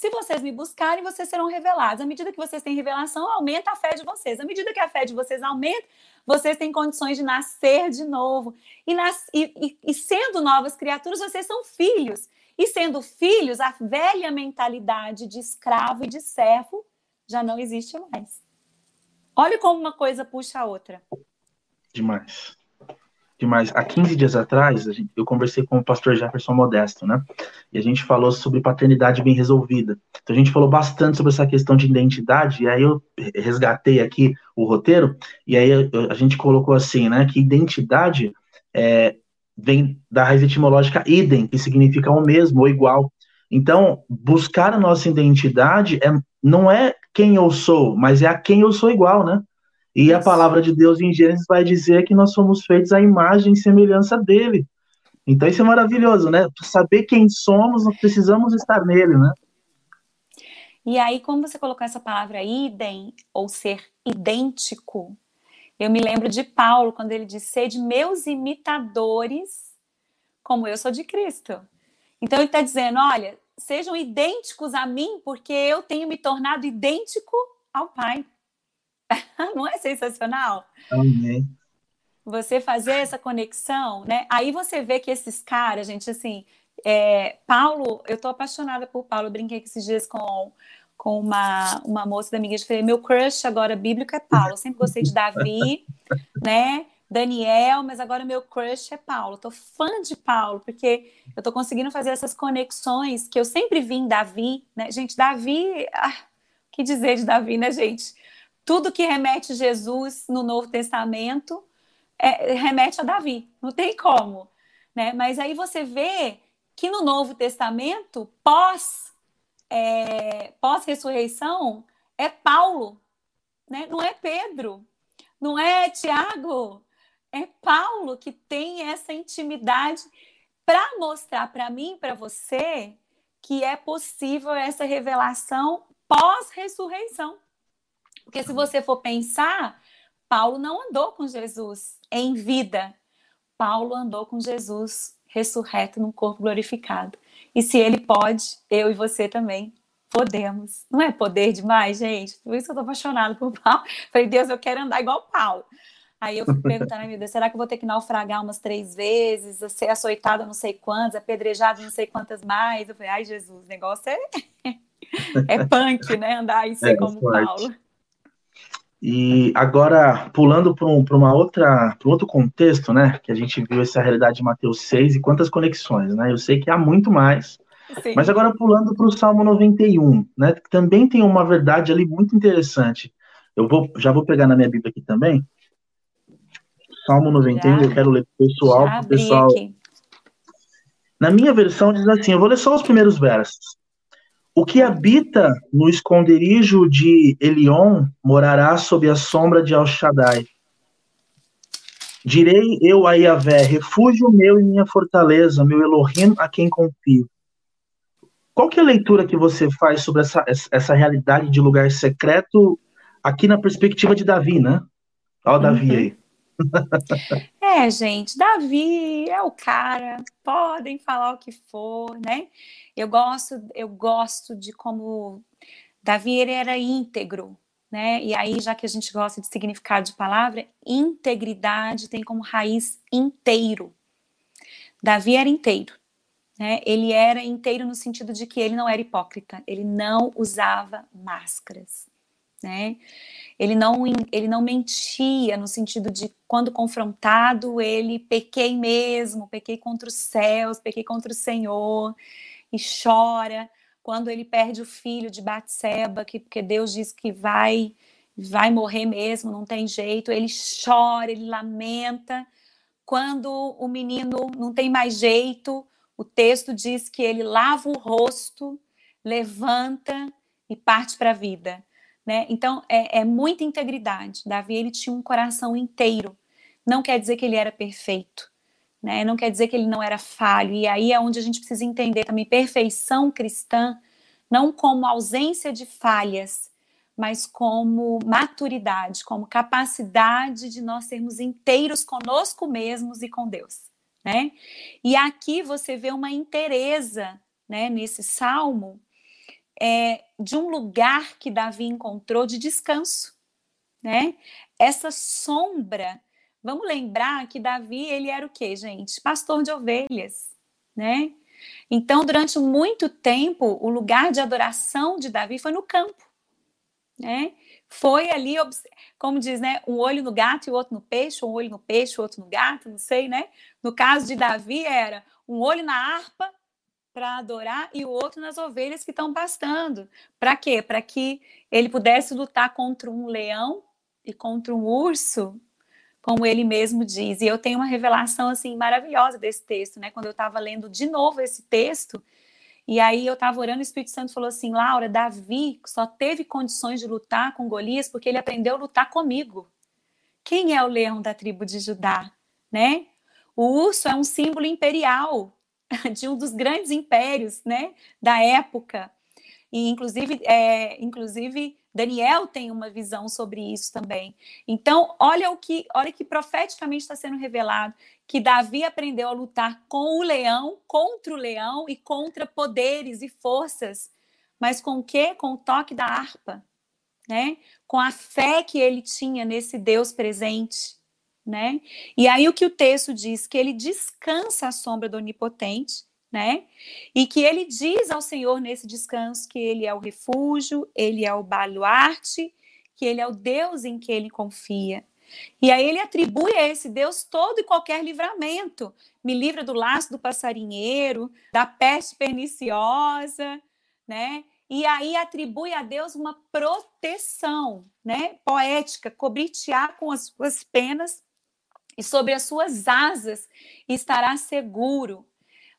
Se vocês me buscarem, vocês serão revelados. À medida que vocês têm revelação, aumenta a fé de vocês. À medida que a fé de vocês aumenta, vocês têm condições de nascer de novo. E, nas, e, e, e sendo novas criaturas, vocês são filhos. E sendo filhos, a velha mentalidade de escravo e de servo já não existe mais. Olha como uma coisa puxa a outra. Demais. Demais. Há 15 dias atrás, eu conversei com o pastor Jefferson Modesto, né? E a gente falou sobre paternidade bem resolvida. Então a gente falou bastante sobre essa questão de identidade, e aí eu resgatei aqui o roteiro, e aí a gente colocou assim, né? Que identidade é, vem da raiz etimológica idem, que significa o mesmo ou igual. Então, buscar a nossa identidade é, não é quem eu sou, mas é a quem eu sou igual, né? E a palavra de Deus em Gênesis vai dizer que nós somos feitos à imagem e semelhança dele. Então isso é maravilhoso, né? Saber quem somos, nós precisamos estar nele, né? E aí, como você colocou essa palavra idem, ou ser idêntico, eu me lembro de Paulo, quando ele diz: Sede meus imitadores, como eu sou de Cristo. Então, ele está dizendo: olha, sejam idênticos a mim, porque eu tenho me tornado idêntico ao Pai. [laughs] Não é sensacional? Amém. Você fazer essa conexão, né? Aí você vê que esses caras, gente, assim, é, Paulo, eu tô apaixonada por Paulo, eu brinquei esses dias com com uma, uma moça da minha igreja, falei, meu crush agora bíblico é Paulo, eu sempre gostei de Davi, [laughs] né, Daniel, mas agora meu crush é Paulo, tô fã de Paulo, porque eu tô conseguindo fazer essas conexões que eu sempre vi em Davi, né, gente, Davi, ah, o que dizer de Davi, né, gente, tudo que remete Jesus no Novo Testamento é, remete a Davi, não tem como, né, mas aí você vê que no Novo Testamento, pós é, pós-ressurreição é Paulo, né? não é Pedro, não é Tiago, é Paulo que tem essa intimidade para mostrar para mim, para você, que é possível essa revelação pós-ressurreição. Porque se você for pensar, Paulo não andou com Jesus em vida. Paulo andou com Jesus ressurreto num corpo glorificado. E se ele pode, eu e você também podemos. Não é poder demais, gente? Por isso que eu tô apaixonada por Paulo. [laughs] Falei, Deus, eu quero andar igual Paulo. Aí eu fico perguntando, meu Deus, será que eu vou ter que naufragar umas três vezes, ser açoitada não sei quantas, apedrejada não sei quantas mais? Eu falei, ai, Jesus, o negócio é, [laughs] é punk, né? Andar e ser é como forte. Paulo. E agora, pulando para um, uma outra, um outro contexto, né? Que a gente viu essa realidade de Mateus 6 e quantas conexões, né? Eu sei que há muito mais. Sim. Mas agora pulando para o Salmo 91, né? Que também tem uma verdade ali muito interessante. Eu vou, já vou pegar na minha Bíblia aqui também. Salmo 91, já, eu quero ler pro pessoal, pro pessoal. Aqui. Na minha versão diz assim, eu vou ler só os primeiros versos. O que habita no esconderijo de Elion morará sob a sombra de El-Shaddai. Direi eu a Yahvé, refúgio meu e minha fortaleza, meu Elohim a quem confio. Qual que é a leitura que você faz sobre essa, essa realidade de lugar secreto aqui na perspectiva de Davi, né? Olha o Davi uhum. aí. É, gente, Davi é o cara, podem falar o que for, né? Eu gosto, eu gosto de como Davi ele era íntegro, né? E aí, já que a gente gosta de significado de palavra, integridade tem como raiz inteiro. Davi era inteiro, né? Ele era inteiro no sentido de que ele não era hipócrita, ele não usava máscaras, né? Ele não, ele não mentia no sentido de quando confrontado, ele pequei mesmo, pequei contra os céus, pequei contra o Senhor, e chora. Quando ele perde o filho de Batseba, que porque Deus diz que vai vai morrer mesmo, não tem jeito, ele chora, ele lamenta. Quando o menino não tem mais jeito, o texto diz que ele lava o rosto, levanta e parte para a vida. Né? Então, é, é muita integridade. Davi, ele tinha um coração inteiro. Não quer dizer que ele era perfeito, né? Não quer dizer que ele não era falho. E aí é onde a gente precisa entender também perfeição cristã, não como ausência de falhas, mas como maturidade, como capacidade de nós sermos inteiros conosco mesmos e com Deus, né? E aqui você vê uma inteireza, né, nesse salmo, é, de um lugar que Davi encontrou de descanso, né? Essa sombra. Vamos lembrar que Davi ele era o quê, gente? Pastor de ovelhas, né? Então, durante muito tempo, o lugar de adoração de Davi foi no campo, né? Foi ali, como diz, né? Um olho no gato e o outro no peixe, um olho no peixe, o outro no gato, não sei, né? No caso de Davi, era um olho na harpa para adorar e o outro nas ovelhas que estão pastando. Para quê? Para que ele pudesse lutar contra um leão e contra um urso, como ele mesmo diz. E eu tenho uma revelação assim maravilhosa desse texto, né? Quando eu estava lendo de novo esse texto, e aí eu estava orando, o Espírito Santo falou assim: Laura, Davi só teve condições de lutar com Golias porque ele aprendeu a lutar comigo. Quem é o leão da tribo de Judá, né? O urso é um símbolo imperial, [laughs] de um dos grandes impérios né, da época. E, inclusive, é, inclusive, Daniel tem uma visão sobre isso também. Então, olha o que, olha que profeticamente está sendo revelado, que Davi aprendeu a lutar com o leão, contra o leão e contra poderes e forças, mas com o quê? Com o toque da harpa, né? Com a fé que ele tinha nesse Deus presente né? E aí o que o texto diz que ele descansa à sombra do onipotente, né? E que ele diz ao Senhor nesse descanso que ele é o refúgio, ele é o baluarte, que ele é o Deus em que ele confia. E aí ele atribui a esse Deus todo e qualquer livramento. Me livra do laço do passarinheiro, da peste perniciosa, né? E aí atribui a Deus uma proteção, né? Poética, cobritear com as suas penas e sobre as suas asas estará seguro.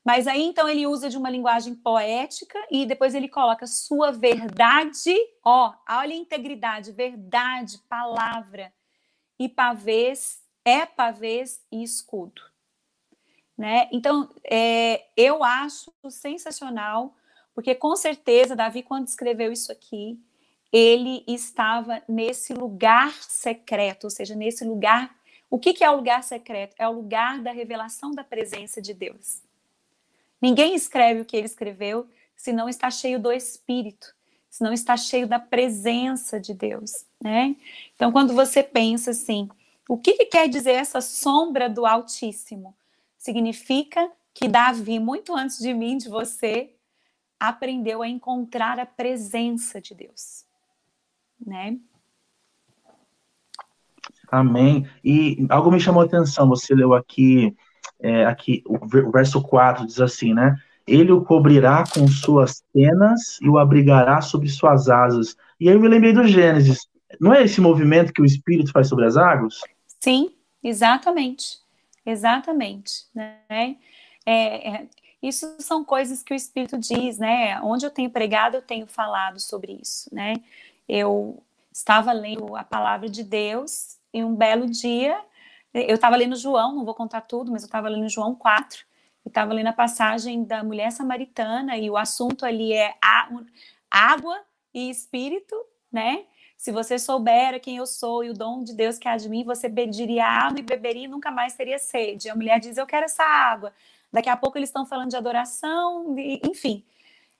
Mas aí então ele usa de uma linguagem poética e depois ele coloca sua verdade, ó, olha a integridade, verdade, palavra e pavês, é pavês e escudo. Né? Então, é, eu acho sensacional, porque com certeza Davi, quando escreveu isso aqui, ele estava nesse lugar secreto, ou seja, nesse lugar. O que, que é o lugar secreto? É o lugar da revelação da presença de Deus. Ninguém escreve o que ele escreveu se não está cheio do Espírito, se não está cheio da presença de Deus, né? Então, quando você pensa assim, o que, que quer dizer essa sombra do Altíssimo? Significa que Davi, muito antes de mim, de você, aprendeu a encontrar a presença de Deus né? Amém. E algo me chamou a atenção, você leu aqui, é, aqui o verso 4 diz assim, né? Ele o cobrirá com suas penas e o abrigará sob suas asas. E aí eu me lembrei do Gênesis. Não é esse movimento que o Espírito faz sobre as águas? Sim, exatamente. Exatamente. Né? É, é, isso são coisas que o Espírito diz, né? Onde eu tenho pregado, eu tenho falado sobre isso, né? eu estava lendo a palavra de Deus e um belo dia, eu estava lendo João, não vou contar tudo, mas eu estava lendo João 4, e estava lendo a passagem da mulher samaritana, e o assunto ali é água e espírito, né? Se você soubera quem eu sou e o dom de Deus que há de mim, você pediria água e beberia e nunca mais teria sede. A mulher diz: Eu quero essa água. Daqui a pouco eles estão falando de adoração, enfim,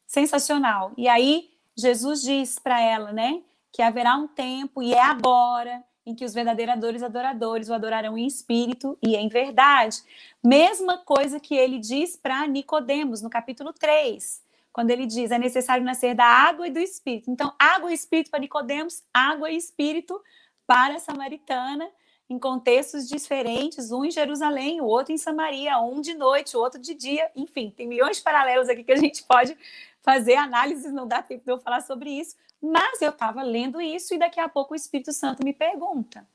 sensacional. E aí Jesus diz para ela, né, que haverá um tempo e é agora em que os verdadeiros adoradores o adorarão em espírito e em verdade. Mesma coisa que ele diz para Nicodemos no capítulo 3, quando ele diz: "É necessário nascer da água e do espírito". Então, água e espírito para Nicodemos, água e espírito para a samaritana, em contextos diferentes, um em Jerusalém, o outro em Samaria, um de noite, o outro de dia, enfim, tem milhões de paralelos aqui que a gente pode fazer análise, não dá tempo de eu falar sobre isso, mas eu estava lendo isso e daqui a pouco o Espírito Santo me pergunta: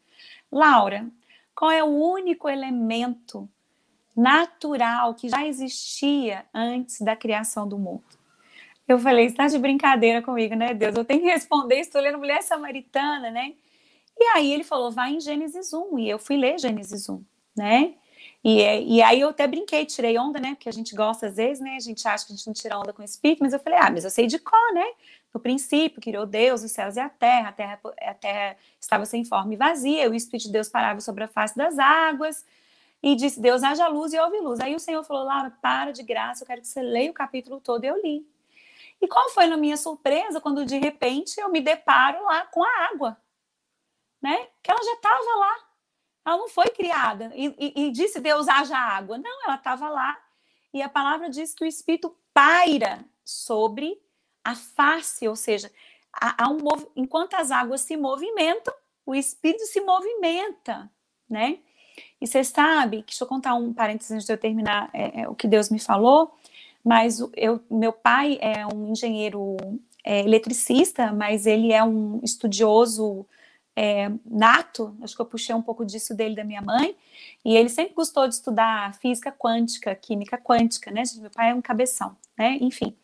Laura, qual é o único elemento natural que já existia antes da criação do mundo? Eu falei, está de brincadeira comigo, né, Deus? Eu tenho que responder, estou lendo Mulher Samaritana, né? E aí ele falou, vai em Gênesis 1, e eu fui ler Gênesis 1, né? E, e aí eu até brinquei, tirei onda, né? Porque a gente gosta às vezes, né? A gente acha que a gente não tira onda com o espírito, mas eu falei, ah, mas eu sei de cor, né? No princípio, criou Deus os céus e a terra, a terra, a terra estava sem forma e vazia, o Espírito de Deus parava sobre a face das águas, e disse, Deus, haja luz e houve luz. Aí o Senhor falou, Laura, para de graça, eu quero que você leia o capítulo todo, e eu li. E qual foi a minha surpresa quando de repente eu me deparo lá com a água, né? Que ela já estava lá. Ela não foi criada e, e, e disse Deus haja água. Não, ela estava lá. E a palavra diz que o Espírito paira sobre a face, ou seja, há, um enquanto as águas se movimentam, o Espírito se movimenta, né? E você sabe, deixa eu contar um parênteses antes de eu terminar é, é, o que Deus me falou, mas eu, meu pai é um engenheiro é, eletricista, mas ele é um estudioso é, nato, acho que eu puxei um pouco disso dele da minha mãe, e ele sempre gostou de estudar física quântica, química quântica, né? Meu pai é um cabeção, né? Enfim.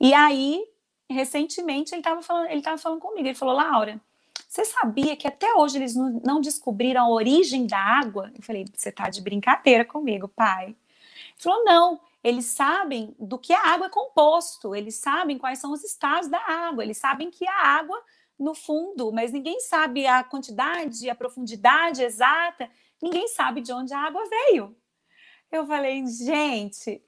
E aí, recentemente, ele estava falando, ele falando comigo, ele falou, Laura, você sabia que até hoje eles não, descobriram a origem da água? Eu falei, você tá de brincadeira comigo, pai. Ele falou, não, eles sabem do que a água é composto, eles sabem quais são os estados da água, eles sabem que a água no fundo, mas ninguém sabe a quantidade, a profundidade exata, ninguém sabe de onde a água veio. Eu falei, gente.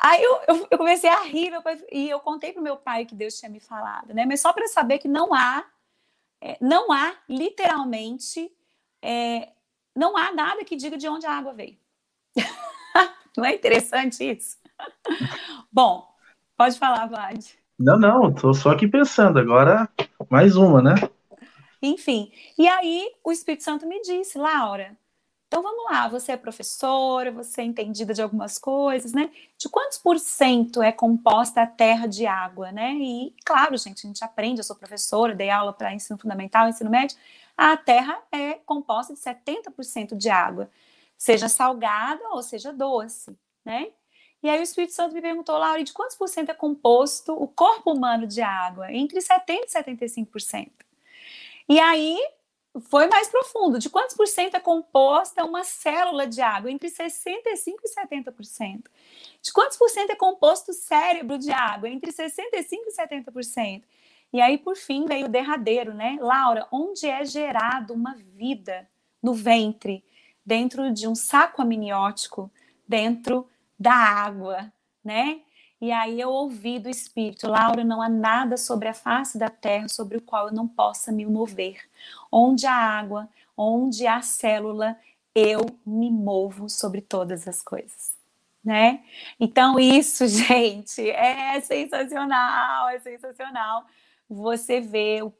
Aí eu, eu, eu comecei a rir e eu contei para o meu pai que Deus tinha me falado, né? Mas só para saber que não há, é, não há literalmente, é, não há nada que diga de onde a água veio. [laughs] não é interessante isso? [laughs] Bom, pode falar, Vlad. Não, não, tô só aqui pensando. Agora, mais uma, né? Enfim. E aí, o Espírito Santo me disse, Laura, então vamos lá, você é professora, você é entendida de algumas coisas, né? De quantos por cento é composta a terra de água, né? E, claro, gente, a gente aprende, eu sou professora, dei aula para ensino fundamental, ensino médio, a terra é composta de 70% de água, seja salgada ou seja doce, né? E aí o Espírito Santo me perguntou, Laura, de quantos por cento é composto o corpo humano de água? Entre 70% e 75%. E aí foi mais profundo. De quantos por cento é composta uma célula de água? Entre 65% e 70%. De quantos por cento é composto o cérebro de água? Entre 65% e 70%. E aí, por fim, veio o derradeiro, né? Laura, onde é gerado uma vida no ventre, dentro de um saco amniótico, dentro da água, né? E aí eu ouvi do Espírito, Laura, não há nada sobre a face da terra sobre o qual eu não possa me mover. Onde há água, onde há célula, eu me movo sobre todas as coisas. Né? Então, isso, [laughs] gente, é sensacional, é sensacional. Você vê o,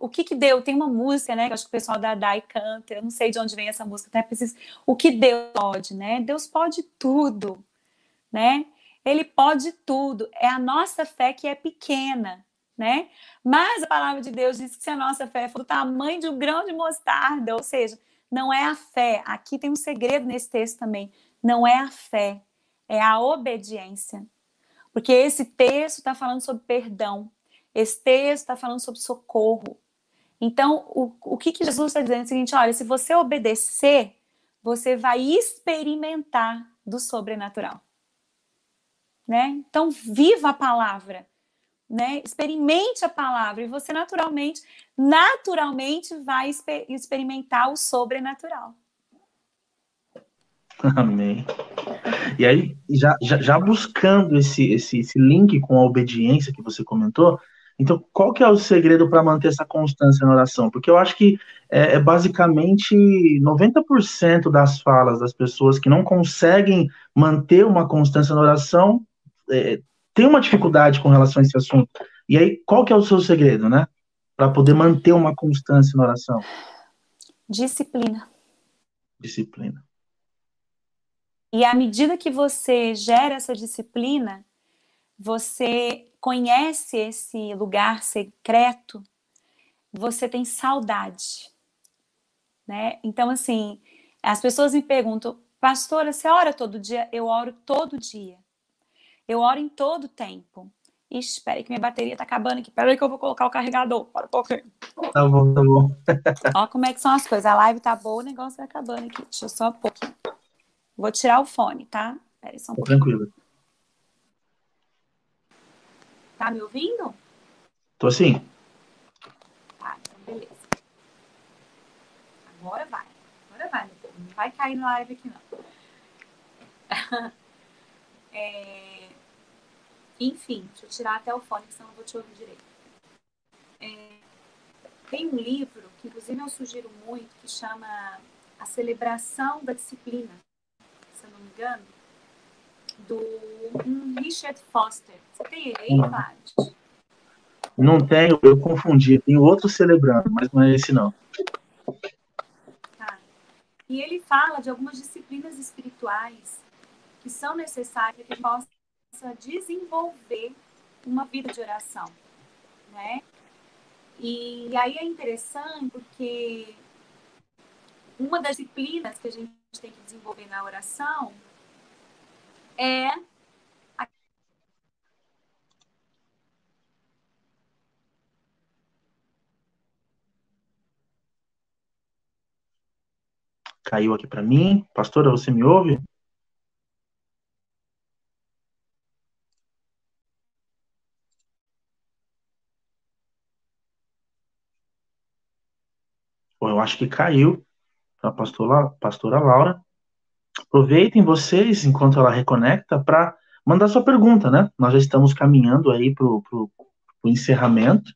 o, que que deu. Tem uma música, né? Que acho que o pessoal da DAI canta, eu não sei de onde vem essa música, até preciso. O que Deus pode, né? Deus pode tudo, né? Ele pode tudo. É a nossa fé que é pequena, né? Mas a palavra de Deus diz que se a nossa fé for do tamanho de um grão de mostarda, ou seja, não é a fé. Aqui tem um segredo nesse texto também. Não é a fé, é a obediência. Porque esse texto está falando sobre perdão. Esse texto está falando sobre socorro. Então, o, o que, que Jesus está dizendo é o seguinte: olha, se você obedecer, você vai experimentar do sobrenatural né? Então viva a palavra, né? Experimente a palavra e você naturalmente, naturalmente vai experimentar o sobrenatural. [laughs] Amém. E aí, já, já, já buscando esse, esse, esse link com a obediência que você comentou, então, qual que é o segredo para manter essa constância na oração? Porque eu acho que é, é basicamente 90% das falas das pessoas que não conseguem manter uma constância na oração é, tem uma dificuldade com relação a esse assunto. E aí, qual que é o seu segredo, né? Para poder manter uma constância na oração? Disciplina. Disciplina. E à medida que você gera essa disciplina, você conhece esse lugar secreto, você tem saudade, né? Então assim, as pessoas me perguntam, pastora, você ora todo dia? Eu oro todo dia. Eu oro em todo tempo. Ixi, espera que minha bateria tá acabando aqui. Espera aí que eu vou colocar o carregador. Para um pouquinho. Tá bom, tá bom. [laughs] Ó como é que são as coisas. A live tá boa, o negócio vai acabando aqui. Deixa eu só um pouquinho. Vou tirar o fone, tá? Espera aí só um pouquinho. Tranquilo. Tá me ouvindo? Tô sim. Tá, então beleza. Agora vai. Agora vai, Não vai cair na live aqui, não. [laughs] é... Enfim, deixa eu tirar até o fone, senão não vou te ouvir direito. É, tem um livro, que inclusive eu sugiro muito, que chama A Celebração da Disciplina, se eu não me engano, do Richard Foster. Você tem ele aí, Vade? Não tenho, eu confundi. Tem outro celebrando, mas não é esse não. Tá. E ele fala de algumas disciplinas espirituais que são necessárias para que a gente possa possa desenvolver uma vida de oração, né? E aí é interessante porque uma das disciplinas que a gente tem que desenvolver na oração é. Caiu aqui para mim. Pastora, você me ouve? Eu acho que caiu para a pastora, pastora Laura. Aproveitem vocês, enquanto ela reconecta, para mandar sua pergunta, né? Nós já estamos caminhando aí para o encerramento.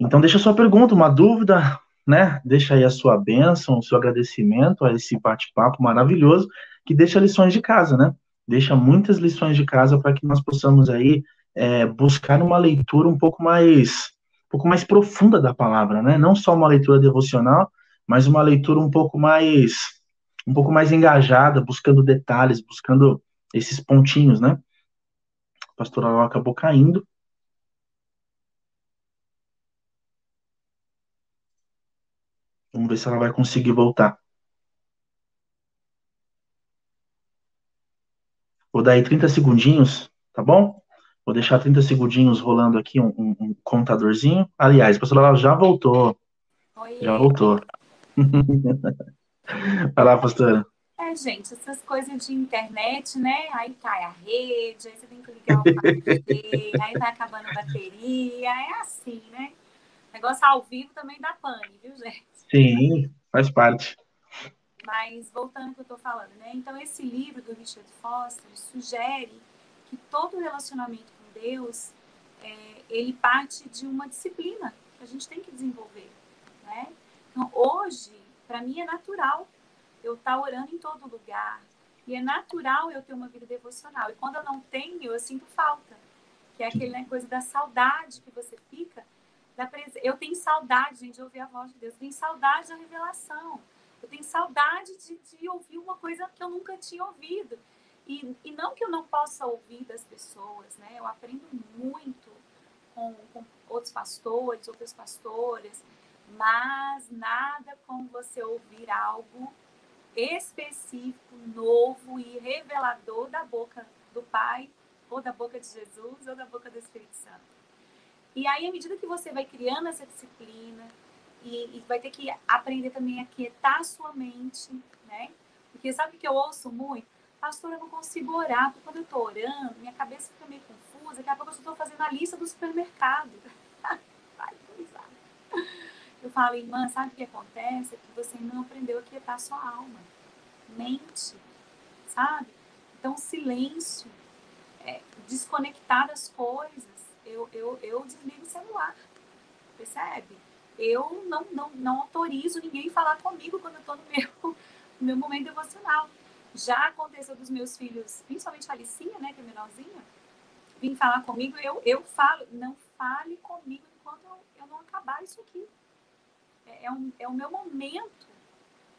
Então, deixa sua pergunta, uma dúvida, né? Deixa aí a sua bênção, o seu agradecimento a esse bate-papo maravilhoso, que deixa lições de casa, né? Deixa muitas lições de casa para que nós possamos aí é, buscar uma leitura um pouco mais pouco mais profunda da palavra, né? Não só uma leitura devocional, mas uma leitura um pouco mais um pouco mais engajada, buscando detalhes, buscando esses pontinhos, né? A pastora Lau acabou caindo. Vamos ver se ela vai conseguir voltar. Vou dar aí 30 segundinhos, tá bom? Vou deixar 30 segundinhos rolando aqui um, um, um contadorzinho. Aliás, a pastora já voltou. Oi. Já voltou. [laughs] Vai lá, pastora. É, gente, essas coisas de internet, né? Aí cai a rede, aí você tem que ligar o [laughs] PC, aí tá acabando a bateria, é assim, né? Negócio ao vivo também dá pane, viu, gente? Sim, faz parte. Mas voltando ao que eu estou falando, né? Então esse livro do Richard Foster sugere que todo relacionamento Deus é, ele parte de uma disciplina que a gente tem que desenvolver, né? Então hoje para mim é natural eu estar tá orando em todo lugar e é natural eu ter uma vida devocional e quando eu não tenho eu sinto falta, que é aquele né, coisa da saudade que você fica da pres... eu tenho saudade gente de ouvir a voz de Deus, eu tenho saudade da revelação eu tenho saudade de, de ouvir uma coisa que eu nunca tinha ouvido. E, e não que eu não possa ouvir das pessoas, né? Eu aprendo muito com, com outros pastores, outras pastoras, mas nada como você ouvir algo específico, novo e revelador da boca do Pai, ou da boca de Jesus, ou da boca do Espírito Santo. E aí, à medida que você vai criando essa disciplina, e, e vai ter que aprender também a quietar a sua mente, né? Porque sabe o que eu ouço muito? Pastor, eu não consigo orar, porque quando eu estou orando, minha cabeça fica meio confusa, daqui a pouco eu estou fazendo a lista do supermercado. [laughs] Vai. Eu falo, irmã, sabe o que acontece? É que você não aprendeu a quietar sua alma. Mente, sabe? Então, silêncio, é, desconectar das coisas. Eu, eu, eu desligo o celular, percebe? eu não, não, não autorizo ninguém falar comigo quando eu estou no meu, [laughs] no meu momento devocional. Já aconteceu dos meus filhos, principalmente a Alicinha, né, que é menorzinha, vir falar comigo, eu, eu falo, não fale comigo enquanto eu, eu não acabar isso aqui. É, é, um, é o meu momento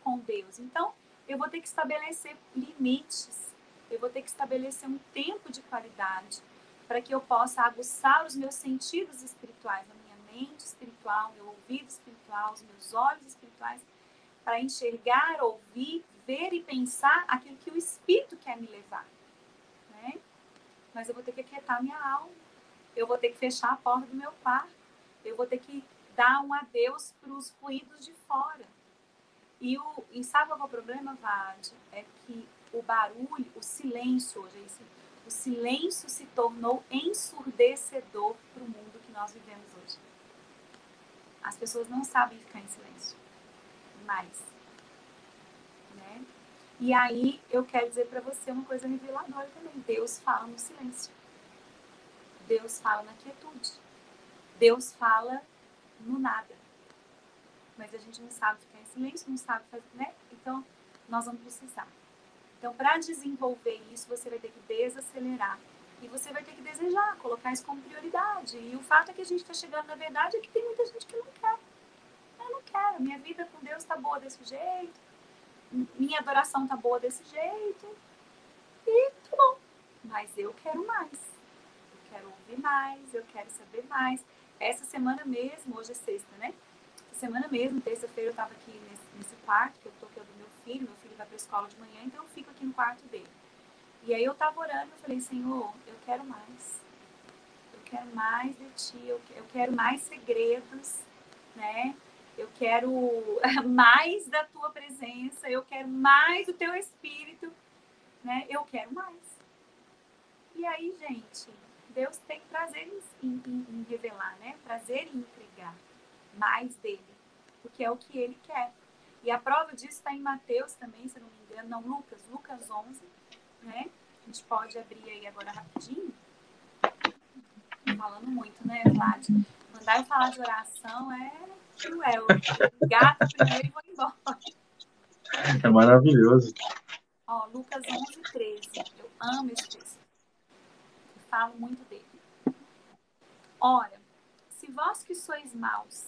com Deus. Então, eu vou ter que estabelecer limites, eu vou ter que estabelecer um tempo de qualidade para que eu possa aguçar os meus sentidos espirituais, mente espiritual, meu ouvido espiritual, os meus olhos espirituais, para enxergar, ouvir, ver e pensar aquilo que o Espírito quer me levar. Né? Mas eu vou ter que aquietar minha alma, eu vou ter que fechar a porta do meu quarto, eu vou ter que dar um adeus para os ruídos de fora. E, o, e sabe qual é o problema, Vade? É que o barulho, o silêncio hoje, esse, o silêncio se tornou ensurdecedor para o mundo que nós vivemos hoje. As pessoas não sabem ficar em silêncio mais. Né? E aí eu quero dizer para você uma coisa reveladora também. Deus fala no silêncio. Deus fala na quietude. Deus fala no nada. Mas a gente não sabe ficar em silêncio, não sabe fazer, né? Então, nós vamos precisar. Então, para desenvolver isso, você vai ter que desacelerar e você vai ter que desejar, colocar isso como prioridade. E o fato é que a gente está chegando na verdade é que tem muita gente que não quer. Eu não quero. Minha vida com Deus está boa desse jeito. Minha adoração está boa desse jeito. E tá bom. Mas eu quero mais. Eu quero ouvir mais, eu quero saber mais. Essa semana mesmo, hoje é sexta, né? Essa semana mesmo, terça-feira, eu estava aqui nesse, nesse quarto, que eu tô aqui do meu filho. Meu filho vai para a escola de manhã, então eu fico aqui no quarto dele. E aí eu estava orando e falei, Senhor, eu quero mais. Eu quero mais de Ti, eu, eu quero mais segredos, né? Eu quero [laughs] mais da Tua presença, eu quero mais do Teu Espírito, né? Eu quero mais. E aí, gente, Deus tem prazer em, em, em revelar, né? Prazer em entregar mais dele, porque é o que ele quer. E a prova disso está em Mateus também, se não me engano, não, Lucas, Lucas 11, né? A gente pode abrir aí agora rapidinho. Falando muito, né, Vlad? Mandar eu falar de oração é cruel. Gata primeiro e vou embora. É maravilhoso. Ó, Lucas 11, 13. Eu amo esse texto. Eu falo muito dele. Ora, se vós que sois maus,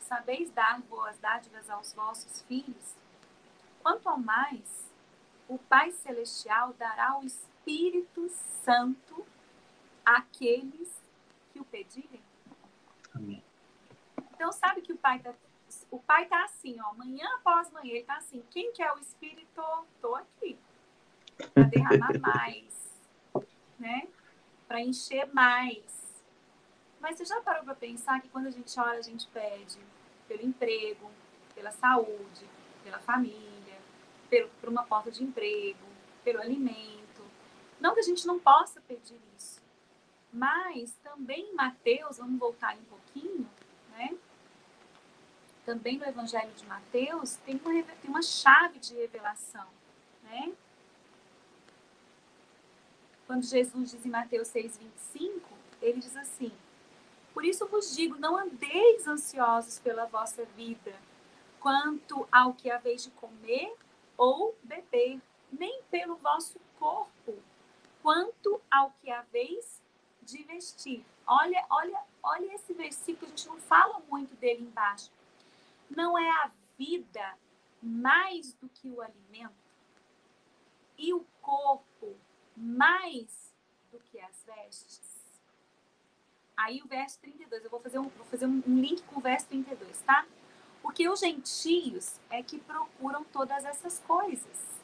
sabeis dar boas dádivas aos vossos filhos, quanto ao mais o Pai Celestial dará o Espírito Santo àqueles que o pedirem. Amém. Então, sabe que o Pai está o pai tá assim, ó, manhã após manhã, ele tá assim, quem quer o Espírito? Tô aqui. Para derramar mais, né? Para encher mais. Mas você já parou para pensar que quando a gente ora, a gente pede pelo emprego, pela saúde, pela família, pelo, por uma porta de emprego, pelo alimento. Não que a gente não possa pedir isso, mas também Mateus, vamos voltar um pouquinho? Também no Evangelho de Mateus tem uma, tem uma chave de revelação, né? Quando Jesus diz em Mateus 6,25, ele diz assim: Por isso vos digo, não andeis ansiosos pela vossa vida, quanto ao que haveis de comer ou beber, nem pelo vosso corpo, quanto ao que haveis de vestir. Olha, olha, olha esse versículo, a gente não fala muito dele embaixo. Não é a vida mais do que o alimento e o corpo mais do que as vestes? Aí o verso 32, eu vou fazer um, vou fazer um link com o verso 32, tá? Porque os gentios é que procuram todas essas coisas.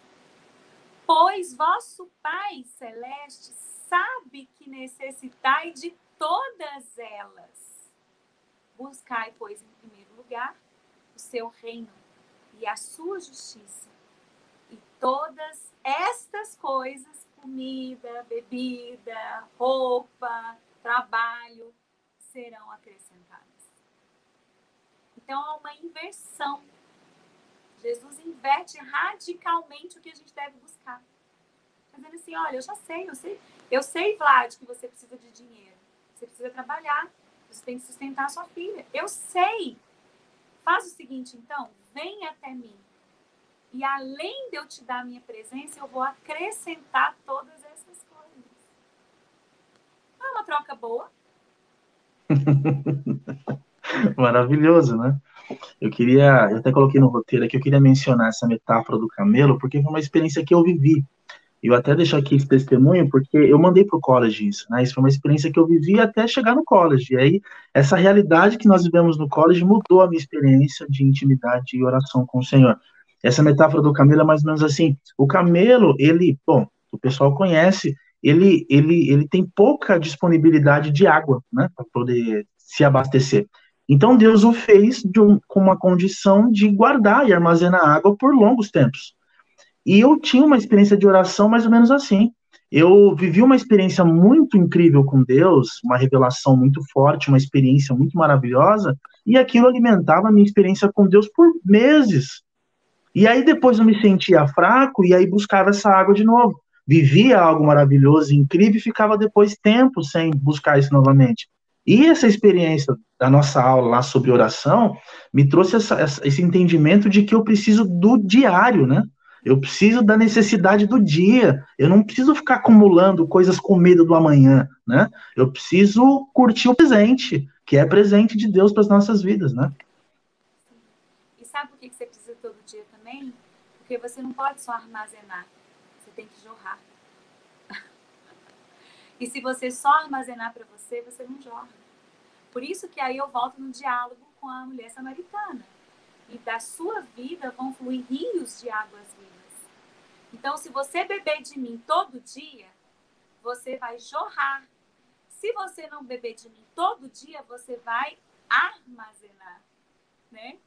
Pois vosso Pai Celeste sabe que necessitai de todas elas. Buscai, pois, em primeiro lugar, o seu reino e a sua justiça. E todas estas coisas, comida, bebida, roupa, trabalho, serão acrescentadas. Então há uma inversão. Jesus inverte radicalmente o que a gente deve buscar. Dizendo assim, olha, eu já sei, eu sei, eu sei, Vlad, que você precisa de dinheiro. Você precisa trabalhar. Você tem que sustentar a sua filha. Eu sei. Faz o seguinte, então, vem até mim. E além de eu te dar a minha presença, eu vou acrescentar todas essas coisas. É uma troca boa? [laughs] Maravilhoso, né? Eu queria, eu até coloquei no roteiro aqui, eu queria mencionar essa metáfora do camelo, porque foi uma experiência que eu vivi. E eu até deixo aqui esse testemunho, porque eu mandei para o college isso, né? Isso foi uma experiência que eu vivi até chegar no college. E aí, essa realidade que nós vivemos no college mudou a minha experiência de intimidade e oração com o Senhor. Essa metáfora do camelo é mais ou menos assim: o camelo, ele, bom, o pessoal conhece, ele, ele, ele tem pouca disponibilidade de água, né, para poder se abastecer. Então Deus o fez um, com uma condição de guardar e armazenar água por longos tempos. E eu tinha uma experiência de oração mais ou menos assim. Eu vivi uma experiência muito incrível com Deus, uma revelação muito forte, uma experiência muito maravilhosa, e aquilo alimentava a minha experiência com Deus por meses. E aí depois eu me sentia fraco e aí buscava essa água de novo. Vivia algo maravilhoso, incrível e ficava depois tempo sem buscar isso novamente. E essa experiência da nossa aula lá sobre oração me trouxe essa, esse entendimento de que eu preciso do diário, né? Eu preciso da necessidade do dia. Eu não preciso ficar acumulando coisas com medo do amanhã, né? Eu preciso curtir o presente, que é presente de Deus para as nossas vidas, né? E sabe por que você precisa todo dia também? Porque você não pode só armazenar, você tem que jorrar. [laughs] e se você só armazenar para você, você não jorra. Por isso que aí eu volto no diálogo com a mulher samaritana. E da sua vida vão fluir rios de águas vivas. Então, se você beber de mim todo dia, você vai jorrar. Se você não beber de mim todo dia, você vai armazenar, né?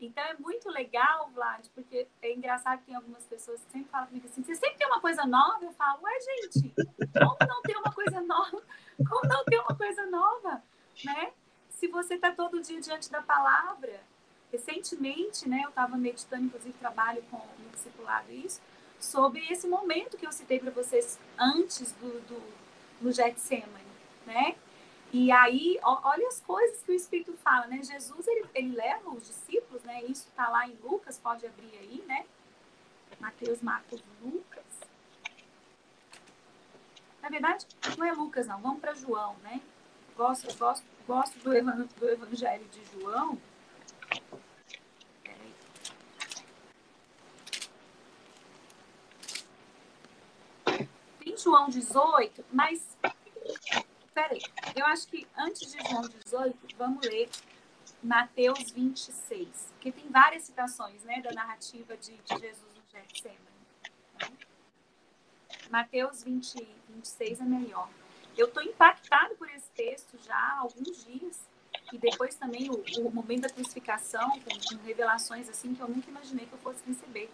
Então é muito legal, Vlad, porque é engraçado que tem algumas pessoas que sempre falam comigo assim: você sempre tem uma coisa nova? Eu falo, ué, gente, como não ter uma coisa nova? Como não ter uma coisa nova? Né? Se você está todo dia diante da palavra. Recentemente, né, eu estava meditando, inclusive trabalho com no discipulado isso, sobre esse momento que eu citei para vocês antes do, do, do Getsemane, né? E aí, ó, olha as coisas que o Espírito fala, né? Jesus, ele, ele leva os discípulos, né? Isso está lá em Lucas, pode abrir aí, né? Mateus, Marcos, Lucas. Na verdade, não é Lucas, não. Vamos para João, né? Gosto, gosto, gosto do, evangelho de João. João 18, mas. Peraí, eu acho que antes de João 18, vamos ler Mateus 26, porque tem várias citações né, da narrativa de, de Jesus no Getsemane. Né? Mateus 20, 26 é melhor. Eu estou impactado por esse texto já há alguns dias. E depois também o, o momento da crucificação, com, com, revelações assim que eu nunca imaginei que eu fosse receber.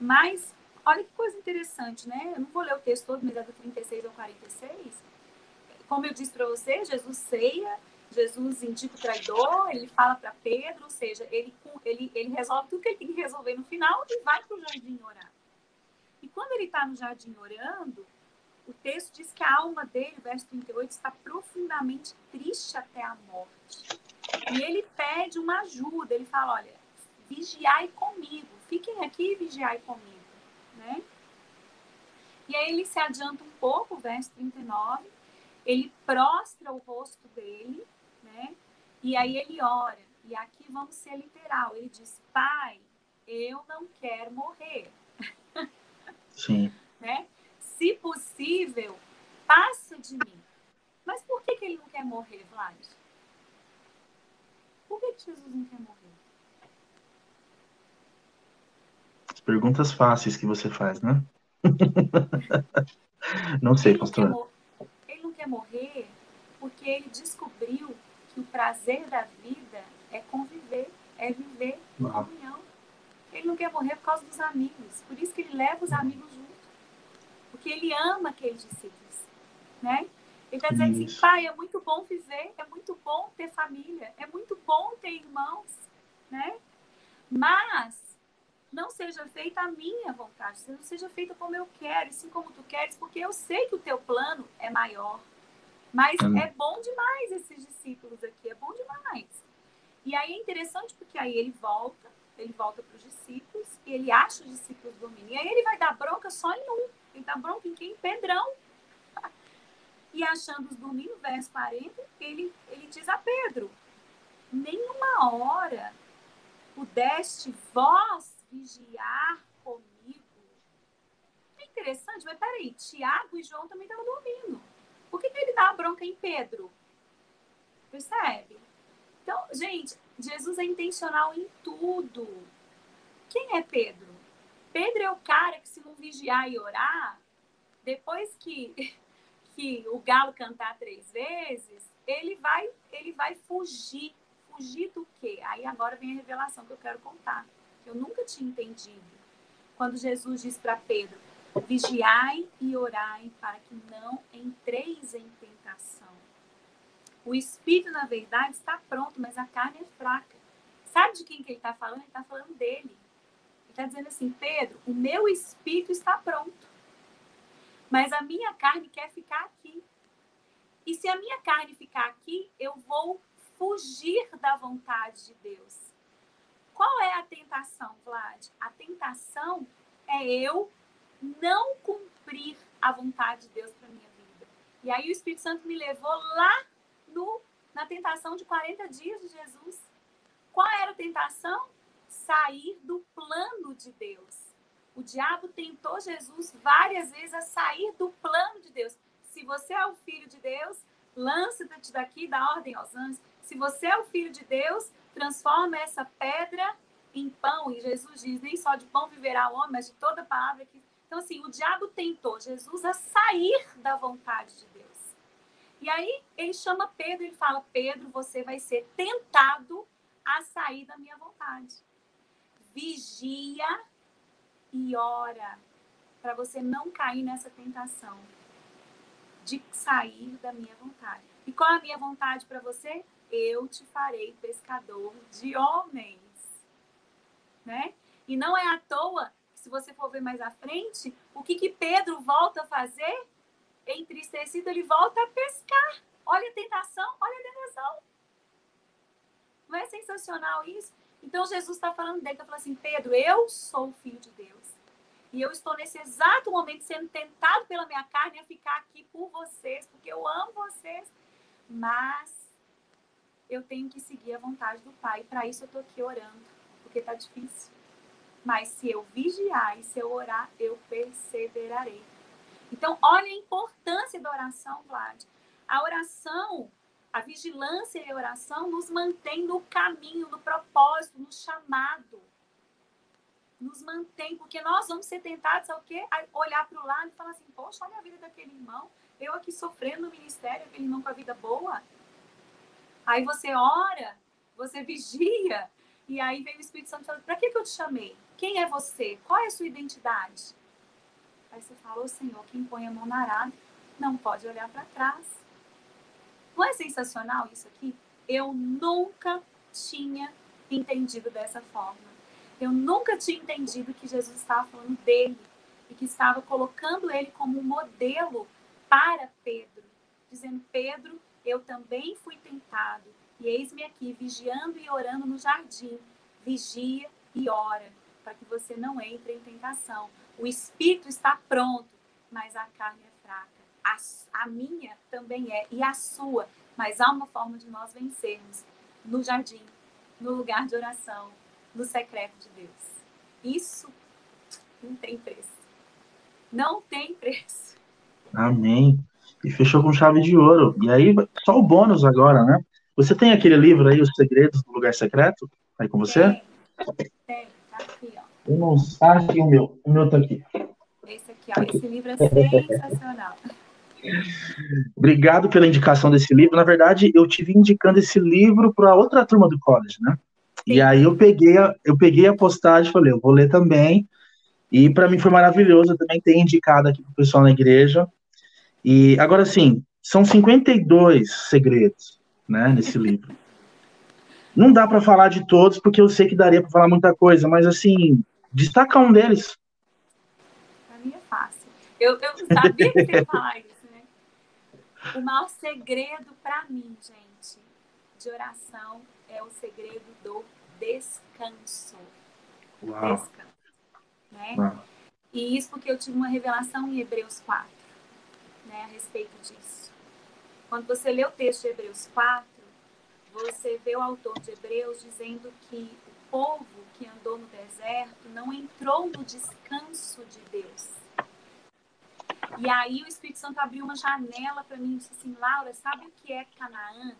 Mas, olha que coisa interessante, né? Eu não vou ler o texto todo, mas é do 36 ao 46. Como eu disse para você, Jesus ceia, Jesus indica o traidor, ele fala para Pedro, ou seja, ele, ele, ele resolve tudo que ele tem que resolver no final e vai para o jardim orar. E quando ele está no jardim orando, o texto diz que a alma dele, verso 38, está profundamente triste até a morte. E ele pede uma ajuda, ele fala, olha, vigiai comigo, fiquem aqui e vigiai comigo, né? E aí ele se adianta um pouco, verso 39, ele prostra o rosto dele, né? E aí ele ora, e aqui vamos ser literal, ele diz, pai, eu não quero morrer. [laughs] Sim. né? Se possível, passa de mim. Mas por que, que ele não quer morrer, Vlad? Por que, que Jesus não quer morrer? Perguntas fáceis que você faz, né? [laughs] não sei, ele pastor. Não ele não quer morrer porque ele descobriu que o prazer da vida é conviver, é viver em ah. comunhão. Ele não quer morrer por causa dos amigos. Por isso que ele leva os amigos junto. Porque ele ama aqueles discípulos. Né? Ele está dizendo assim, pai, é muito bom viver, é muito bom ter família, é muito bom ter irmãos, né? Mas não seja feita a minha vontade, não seja feita como eu quero, assim como tu queres, porque eu sei que o teu plano é maior. Mas é bom demais esses discípulos aqui, é bom demais. E aí é interessante porque aí ele volta, ele volta para os discípulos e ele acha os discípulos dormindo. E aí ele vai dar bronca só em um. Ele dá bronca em quem? Pedrão. [laughs] E achando-os dormindo, verso 40, ele, ele diz a Pedro: Nenhuma hora pudeste vós vigiar comigo. É interessante, mas peraí, Tiago e João também estavam dormindo. Por que, que ele dá a bronca em Pedro? Percebe? Então, gente, Jesus é intencional em tudo. Quem é Pedro? Pedro é o cara que, se não vigiar e orar, depois que, [laughs] que o galo cantar três vezes, ele vai, ele vai fugir. Fugir do quê? Aí agora vem a revelação que eu quero contar, que eu nunca tinha entendido. Quando Jesus diz para Pedro: vigiai e orai para que não entreis em tentação. O espírito, na verdade, está pronto, mas a carne é fraca. Sabe de quem que ele está falando? Ele está falando dele. Ele está dizendo assim, Pedro, o meu espírito está pronto, mas a minha carne quer ficar aqui. E se a minha carne ficar aqui, eu vou fugir da vontade de Deus. Qual é a tentação, Vlad? A tentação é eu não cumprir a vontade de Deus para minha vida. E aí o Espírito Santo me levou lá no, na tentação de 40 dias de Jesus. Qual era a tentação? Sair do plano de Deus. O diabo tentou Jesus várias vezes a sair do plano de Deus. Se você é o filho de Deus, lança-te daqui dá ordem aos anjos. Se você é o filho de Deus, transforma essa pedra em pão. E Jesus diz: nem só de pão viverá o homem, mas de toda palavra que. Então, assim, o diabo tentou Jesus a sair da vontade de Deus. E aí ele chama Pedro e fala: Pedro, você vai ser tentado a sair da minha vontade. Vigia e ora para você não cair nessa tentação de sair da minha vontade. E qual é a minha vontade para você? Eu te farei pescador de homens. Né? E não é à toa, se você for ver mais à frente, o que, que Pedro volta a fazer? entristecido, ele volta a pescar. Olha a tentação, olha a tentação. Não é sensacional isso? Então Jesus está falando dele, está falando assim, Pedro, eu sou o filho de Deus. E eu estou nesse exato momento sendo tentado pela minha carne a ficar aqui por vocês, porque eu amo vocês. Mas eu tenho que seguir a vontade do Pai. Para isso eu estou aqui orando, porque está difícil. Mas se eu vigiar e se eu orar, eu perseverarei. Então, olha a importância da oração, Vlad. A oração, a vigilância e a oração nos mantém no caminho, no propósito, no chamado. Nos mantém, porque nós vamos ser tentados ao quê? A olhar para o lado e falar assim, poxa, olha a vida daquele irmão, eu aqui sofrendo no ministério, aquele irmão com a vida boa. Aí você ora, você vigia, E aí veio o Espírito Santo falando: para que, que eu te chamei? Quem é você? Qual é a sua identidade? Aí você fala: Ô Senhor, quem põe a mão na arada não pode olhar para trás. Não é sensacional isso aqui? Eu nunca tinha entendido dessa forma. Eu nunca tinha entendido que Jesus estava falando dele e que estava colocando ele como um modelo para Pedro, dizendo: Pedro, eu também fui tentado, e eis-me aqui vigiando e orando no jardim. Vigia e ora, para que você não entre em tentação. O espírito está pronto, mas a carne é fraca. A, a minha também é, e a sua. Mas há uma forma de nós vencermos no jardim, no lugar de oração, no secreto de Deus. Isso não tem preço. Não tem preço. Amém. E fechou com chave de ouro. E aí, só o bônus agora, né? Você tem aquele livro aí, Os Segredos do Lugar Secreto? Aí com você? Tem, tem. Tá aqui, ó. Eu não aqui o meu. O meu tá aqui. Esse aqui, ó. Esse livro é sensacional. [laughs] Obrigado pela indicação desse livro. Na verdade, eu tive indicando esse livro para outra turma do college, né? Sim. E aí eu peguei, a, eu peguei a postagem e falei, eu vou ler também. E para mim foi maravilhoso, eu também tenho indicado aqui para o pessoal na igreja. E agora sim, são 52 segredos né, nesse [laughs] livro. Não dá para falar de todos, porque eu sei que daria para falar muita coisa, mas assim, destacar um deles. Para mim é fácil. Eu, eu sabia que ia falar isso, né? O maior segredo para mim, gente, de oração é o segredo do descanso. Uau. Descanso. Né? Uau. E isso porque eu tive uma revelação em Hebreus 4, né, a respeito disso. Quando você lê o texto de Hebreus 4, você vê o autor de Hebreus dizendo que o povo que andou no deserto não entrou no descanso de Deus. E aí o Espírito Santo abriu uma janela para mim e disse assim, Laura, sabe o que é Canaã?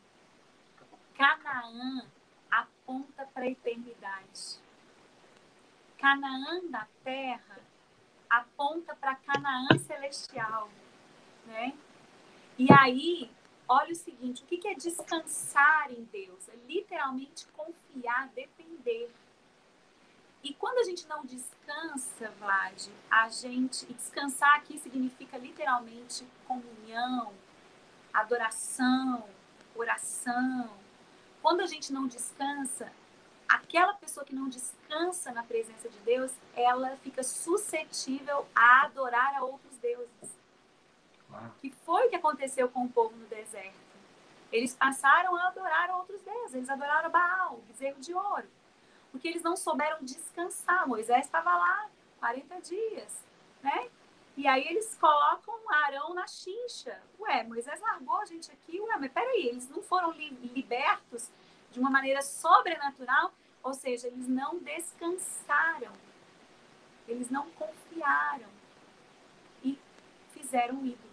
Canaã aponta para a eternidade. Canaã da terra aponta para Canaã celestial, né? E aí olha o seguinte: o que é descansar em Deus? É literalmente confiar, depender. E quando a gente não descansa, Vlad, a gente. E descansar aqui significa literalmente comunhão, adoração, oração. Quando a gente não descansa, aquela pessoa que não descansa na presença de Deus, ela fica suscetível a adorar a outros deuses. Que foi o que aconteceu com o povo no deserto. Eles passaram a adorar outros deuses, eles adoraram Baal, bezerro de ouro, porque eles não souberam descansar. Moisés estava lá 40 dias, né? E aí eles colocam Arão na chincha. Ué, Moisés largou a gente aqui. Ué, mas peraí, eles não foram li libertos de uma maneira sobrenatural? Ou seja, eles não descansaram. Eles não confiaram. E fizeram ídolo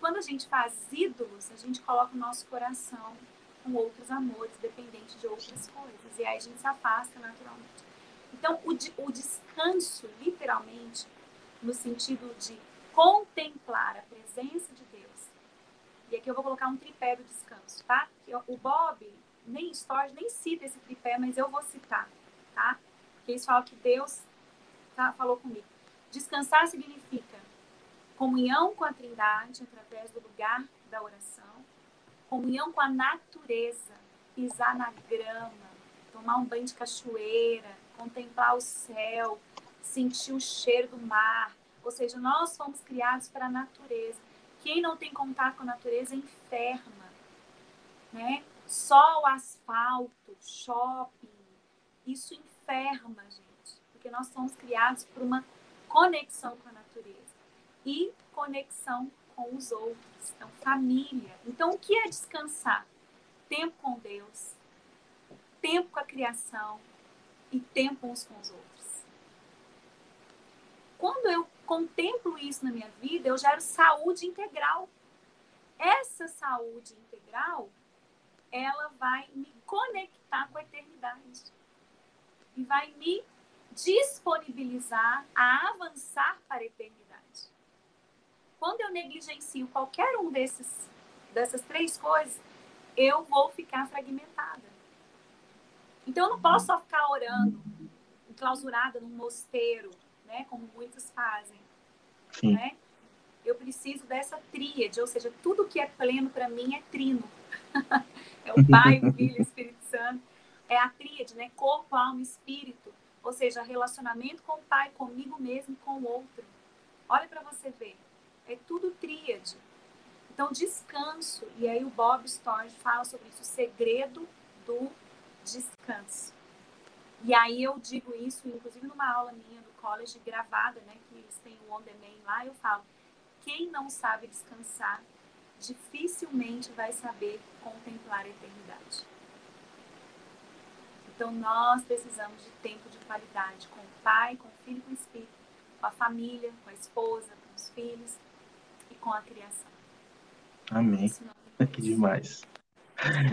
quando a gente faz ídolos, a gente coloca o nosso coração com outros amores, dependente de outras coisas. E aí a gente se afasta naturalmente. Então, o, o descanso, literalmente, no sentido de contemplar a presença de Deus. E aqui eu vou colocar um tripé do descanso, tá? O Bob, nem Storage, nem cita esse tripé, mas eu vou citar, tá? Porque isso fala que Deus tá, falou comigo. Descansar significa comunhão com a Trindade através do lugar da oração, comunhão com a natureza, pisar na grama, tomar um banho de cachoeira, contemplar o céu, sentir o cheiro do mar. Ou seja, nós fomos criados para a natureza. Quem não tem contato com a natureza enferma, né? Só o asfalto, shopping, isso enferma, gente, porque nós somos criados por uma conexão com a natureza e conexão com os outros. Então, família. Então, o que é descansar? Tempo com Deus, tempo com a criação e tempo uns com os outros. Quando eu contemplo isso na minha vida, eu gero saúde integral. Essa saúde integral, ela vai me conectar com a eternidade e vai me disponibilizar a avançar para a eternidade. Quando eu negligencio qualquer um desses, dessas três coisas, eu vou ficar fragmentada. Então eu não posso só ficar orando, enclausurada num mosteiro, né? Como muitos fazem. Sim. Né? Eu preciso dessa tríade, ou seja, tudo que é pleno para mim é trino. [laughs] é o Pai, o Filho e o Espírito Santo. É a tríade, né? Corpo, alma espírito. Ou seja, relacionamento com o Pai, comigo mesmo e com o outro. Olha para você ver. É tudo tríade. Então, descanso. E aí o Bob Storge fala sobre isso, o segredo do descanso. E aí eu digo isso, inclusive numa aula minha do college gravada, né, que eles têm o On Demand lá, eu falo, quem não sabe descansar, dificilmente vai saber contemplar a eternidade. Então nós precisamos de tempo de qualidade com o pai, com o filho, com o espírito, com a família, com a esposa, com os filhos com a criação. Amém. Que demais.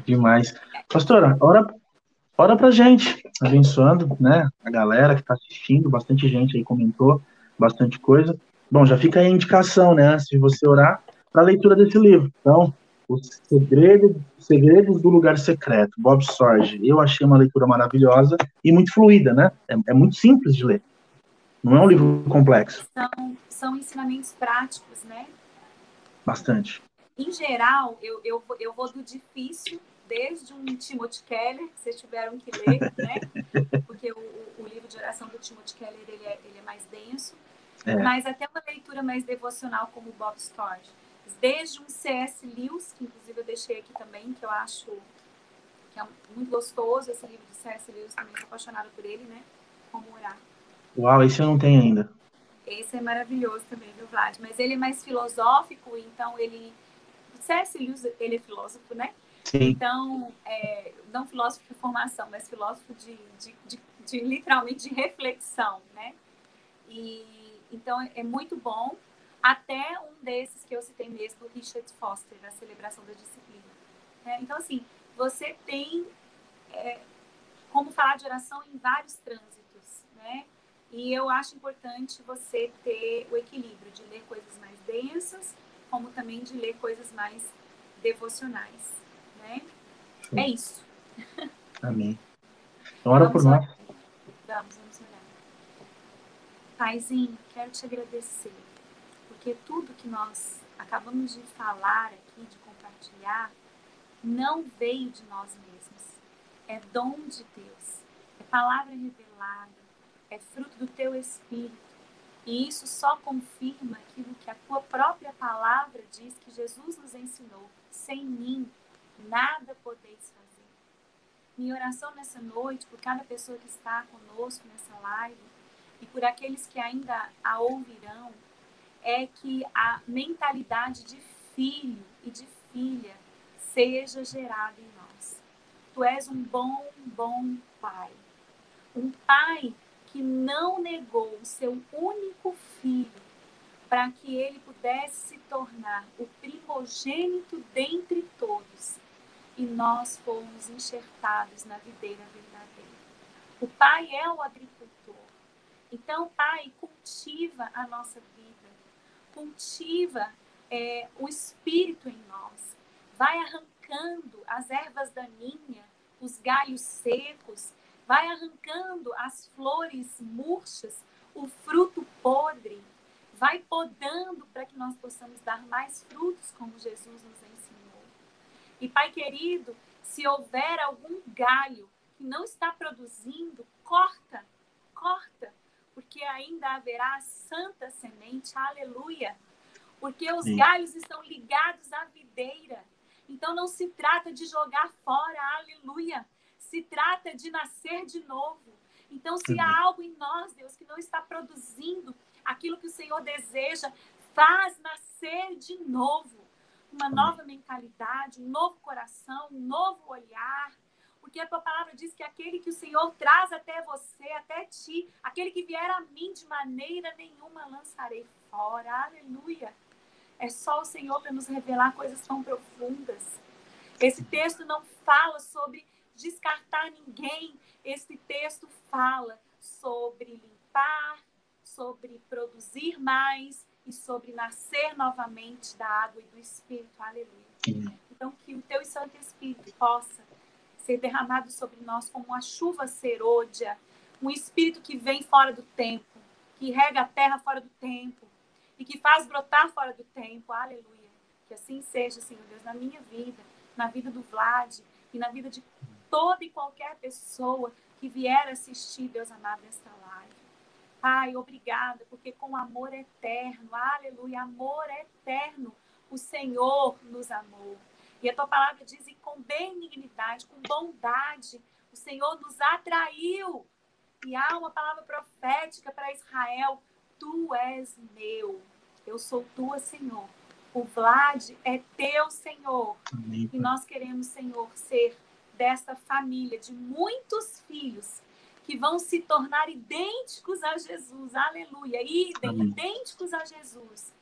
Demais. Pastora, ora, ora pra gente, abençoando, né? A galera que está assistindo, bastante gente aí comentou, bastante coisa. Bom, já fica aí a indicação, né? Antes de você orar, para a leitura desse livro. Então, Os Segredos, Segredos do Lugar Secreto, Bob Sorge. Eu achei uma leitura maravilhosa e muito fluida, né? É, é muito simples de ler. Não é um livro complexo. São, são ensinamentos práticos, né? Bastante em geral, eu, eu, eu vou do difícil, desde um Timothy Keller, que vocês tiveram que ler, [laughs] né? Porque o, o livro de oração do Timothy Keller, ele é, ele é mais denso. É. Mas até uma leitura mais devocional, como o Bob Storch. Desde um C.S. Lewis, que inclusive eu deixei aqui também, que eu acho que é muito gostoso, esse livro de C.S. Lewis, também sou apaixonada por ele, né? Como orar. Uau, esse eu não tenho ainda. Esse é maravilhoso também, viu, Vlad? Mas ele é mais filosófico, então ele C.S. Lewis, ele é filósofo, né? Sim. Então, é, não filósofo de formação, mas filósofo de, de, de, de, literalmente de reflexão, né? E, então, é muito bom. Até um desses que eu citei mesmo, o Richard Foster, da celebração da disciplina. Né? Então, assim, você tem é, como falar de oração em vários trânsitos, né? E eu acho importante você ter o equilíbrio de ler coisas mais densas como também de ler coisas mais devocionais, né? Sim. É isso. Amém. Ora por nós. Vamos, vamos orar. Paizinho, quero te agradecer, porque tudo que nós acabamos de falar aqui, de compartilhar, não veio de nós mesmos. É dom de Deus. É palavra revelada. É fruto do teu Espírito e isso só confirma aquilo que a tua própria palavra diz que Jesus nos ensinou. Sem mim, nada podeis fazer. Minha oração nessa noite, por cada pessoa que está conosco nessa live, e por aqueles que ainda a ouvirão, é que a mentalidade de filho e de filha seja gerada em nós. Tu és um bom, bom pai. Um pai que não negou o seu único filho para que ele pudesse se tornar o primogênito dentre todos e nós fomos enxertados na videira verdadeira. O Pai é o agricultor. Então, Pai, cultiva a nossa vida, cultiva é, o Espírito em nós, vai arrancando as ervas daninhas, os galhos secos, vai arrancando as flores murchas, o fruto podre, vai podando para que nós possamos dar mais frutos, como Jesus nos ensinou. E, Pai querido, se houver algum galho que não está produzindo, corta, corta, porque ainda haverá santa semente, aleluia. Porque os Sim. galhos estão ligados à videira. Então não se trata de jogar fora, aleluia se trata de nascer de novo. Então, se há algo em nós, Deus, que não está produzindo aquilo que o Senhor deseja, faz nascer de novo uma nova mentalidade, um novo coração, um novo olhar. Porque a tua palavra diz que aquele que o Senhor traz até você, até ti, aquele que vier a mim de maneira nenhuma lançarei fora. Aleluia. É só o Senhor para nos revelar coisas tão profundas. Esse texto não fala sobre descartar ninguém. Este texto fala sobre limpar, sobre produzir mais e sobre nascer novamente da água e do Espírito. Aleluia. Então, que o teu Santo Espírito possa ser derramado sobre nós como uma chuva serôdia, um espírito que vem fora do tempo, que rega a terra fora do tempo e que faz brotar fora do tempo. Aleluia. Que assim seja, Senhor Deus, na minha vida, na vida do Vlad e na vida de toda e qualquer pessoa que vier assistir, Deus amado, esta live. Pai, obrigada, porque com amor eterno, aleluia, amor eterno, o Senhor nos amou. E a tua palavra diz: e com benignidade, com bondade, o Senhor nos atraiu. E há uma palavra profética para Israel: Tu és meu, eu sou tua, Senhor. O Vlad é teu, Senhor. Amém. E nós queremos, Senhor, ser desta família de muitos filhos que vão se tornar idênticos a Jesus. Aleluia. Idênticos a Jesus.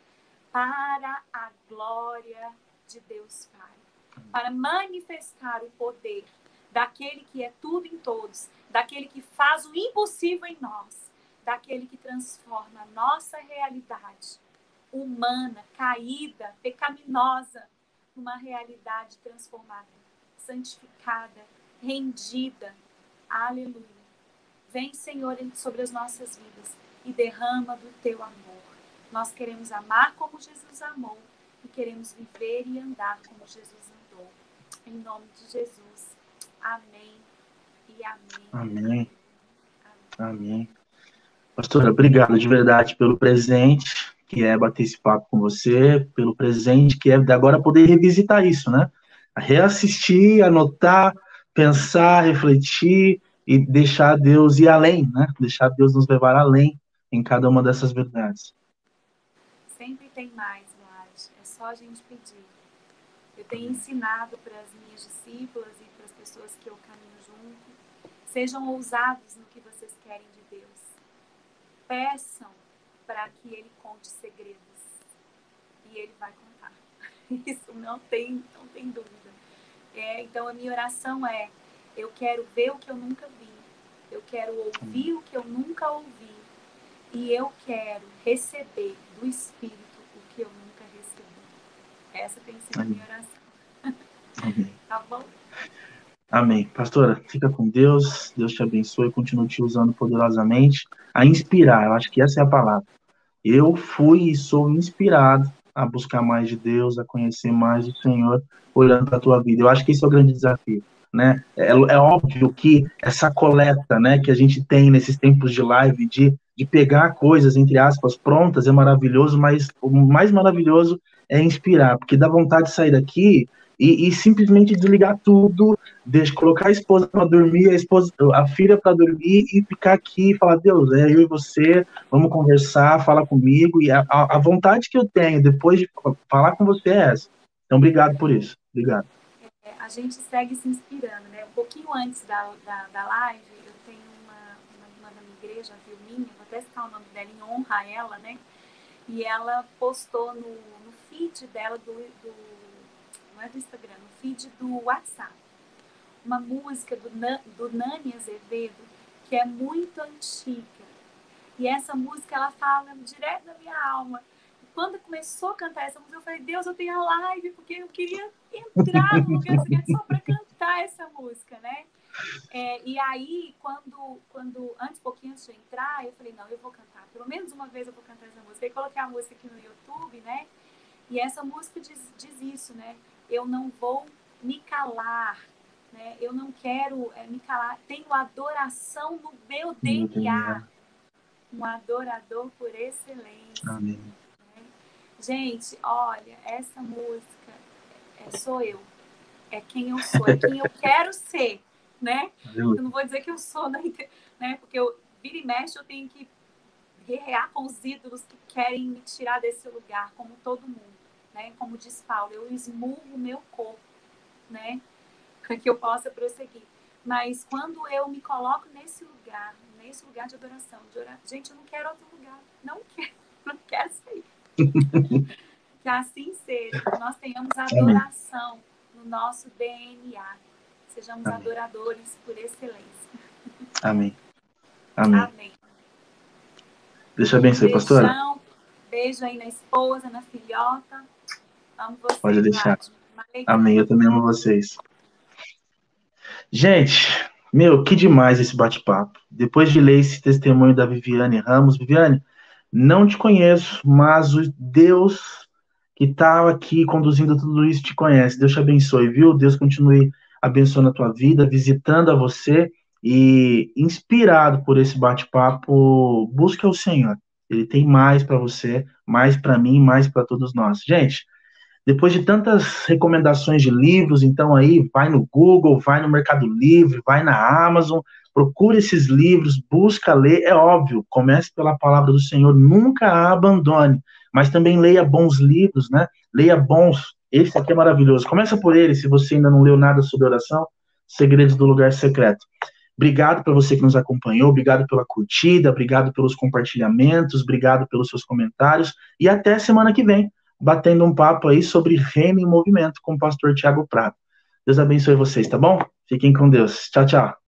Para a glória de Deus Pai para manifestar o poder daquele que é tudo em todos, daquele que faz o impossível em nós, daquele que transforma a nossa realidade humana, caída, pecaminosa, numa realidade transformada, santificada, rendida. Aleluia. Vem, Senhor, sobre as nossas vidas e derrama do teu amor. Nós queremos amar como Jesus amou e queremos viver e andar como Jesus em nome de Jesus. Amém e amém. Amém. Amém. Pastora, obrigado de verdade pelo presente, que é bater esse papo com você, pelo presente, que é agora poder revisitar isso, né? Reassistir, anotar, pensar, refletir e deixar Deus ir além, né? Deixar Deus nos levar além em cada uma dessas verdades. Sempre tem mais, Vlad. É só a gente pedir. Eu tenho ensinado para as minhas discípulas e para as pessoas que eu caminho junto, sejam ousados no que vocês querem de Deus. Peçam para que Ele conte segredos e Ele vai contar. [laughs] Isso não tem, não tem dúvida. É, então a minha oração é: eu quero ver o que eu nunca vi, eu quero ouvir o que eu nunca ouvi e eu quero receber do Espírito o que eu nunca essa tem sido a minha oração. Amém. [laughs] tá bom? Amém. Pastora, fica com Deus. Deus te abençoe. Continue te usando poderosamente a inspirar. Eu acho que essa é a palavra. Eu fui e sou inspirado a buscar mais de Deus, a conhecer mais o Senhor, olhando para a tua vida. Eu acho que esse é o grande desafio. Né? É, é, óbvio que essa coleta né, que a gente tem nesses tempos de live, de, de pegar coisas, entre aspas, prontas, é maravilhoso, mas o mais maravilhoso é inspirar, porque dá vontade de sair daqui e, e simplesmente desligar tudo, deixa, colocar a esposa para dormir, a, esposa, a filha para dormir e ficar aqui e falar, Deus, é eu e você, vamos conversar, fala comigo, e a, a vontade que eu tenho depois de falar com você é essa. Então, obrigado por isso. Obrigado. É, a gente segue se inspirando, né? Um pouquinho antes da, da, da live, eu tenho uma, uma irmã da minha igreja, a Vilminha, vou até citar o nome dela em honra a ela, né? E ela postou no, feed dela do, do é do Instagram, no feed do WhatsApp. Uma música do, do Nani Azevedo que é muito antiga. E essa música ela fala direto da minha alma. E quando começou a cantar essa música, eu falei, Deus, eu tenho a live, porque eu queria entrar no lugar [laughs] só para cantar essa música, né? É, e aí, quando, quando, antes, pouquinho antes de entrar, eu falei, não, eu vou cantar. Pelo menos uma vez eu vou cantar essa música. Aí coloquei a música aqui no YouTube, né? E essa música diz, diz isso, né? Eu não vou me calar, né? Eu não quero é, me calar. Tenho adoração no meu DNA. Um adorador por excelência. Amém. Né? Gente, olha, essa música é, sou eu. É quem eu sou, é quem eu [laughs] quero ser, né? Eu não vou dizer que eu sou, [laughs] né? Porque eu vira e mexe, eu tenho que guerrear com os ídolos que querem me tirar desse lugar, como todo mundo né? Como diz Paulo, eu esmurro meu corpo, né? Para que eu possa prosseguir. Mas quando eu me coloco nesse lugar, nesse lugar de adoração, de orar, gente, eu não quero outro lugar, não quero, [laughs] não quero sair. [laughs] que assim seja, que nós tenhamos adoração no nosso DNA, sejamos Amém. adoradores por excelência. Amém. Amém. Amém. Deixa eu abençoar, pastora. Beijo aí na esposa, na filhota. Amo vocês. Pode deixar. Amém. Eu também amo vocês. Gente, meu, que demais esse bate-papo. Depois de ler esse testemunho da Viviane Ramos, Viviane, não te conheço, mas o Deus que está aqui conduzindo tudo isso te conhece. Deus te abençoe, viu? Deus continue abençoando a tua vida, visitando a você e inspirado por esse bate-papo, busque o Senhor. Ele tem mais para você, mais para mim, mais para todos nós. Gente, depois de tantas recomendações de livros, então aí vai no Google, vai no Mercado Livre, vai na Amazon, procure esses livros, busca ler, é óbvio, comece pela palavra do Senhor, nunca a abandone, mas também leia bons livros, né? Leia bons. Esse aqui é maravilhoso. Começa por ele, se você ainda não leu nada sobre oração, Segredos do Lugar Secreto. Obrigado para você que nos acompanhou, obrigado pela curtida, obrigado pelos compartilhamentos, obrigado pelos seus comentários e até semana que vem batendo um papo aí sobre reino em movimento com o pastor Tiago Prado. Deus abençoe vocês, tá bom? Fiquem com Deus. Tchau, tchau.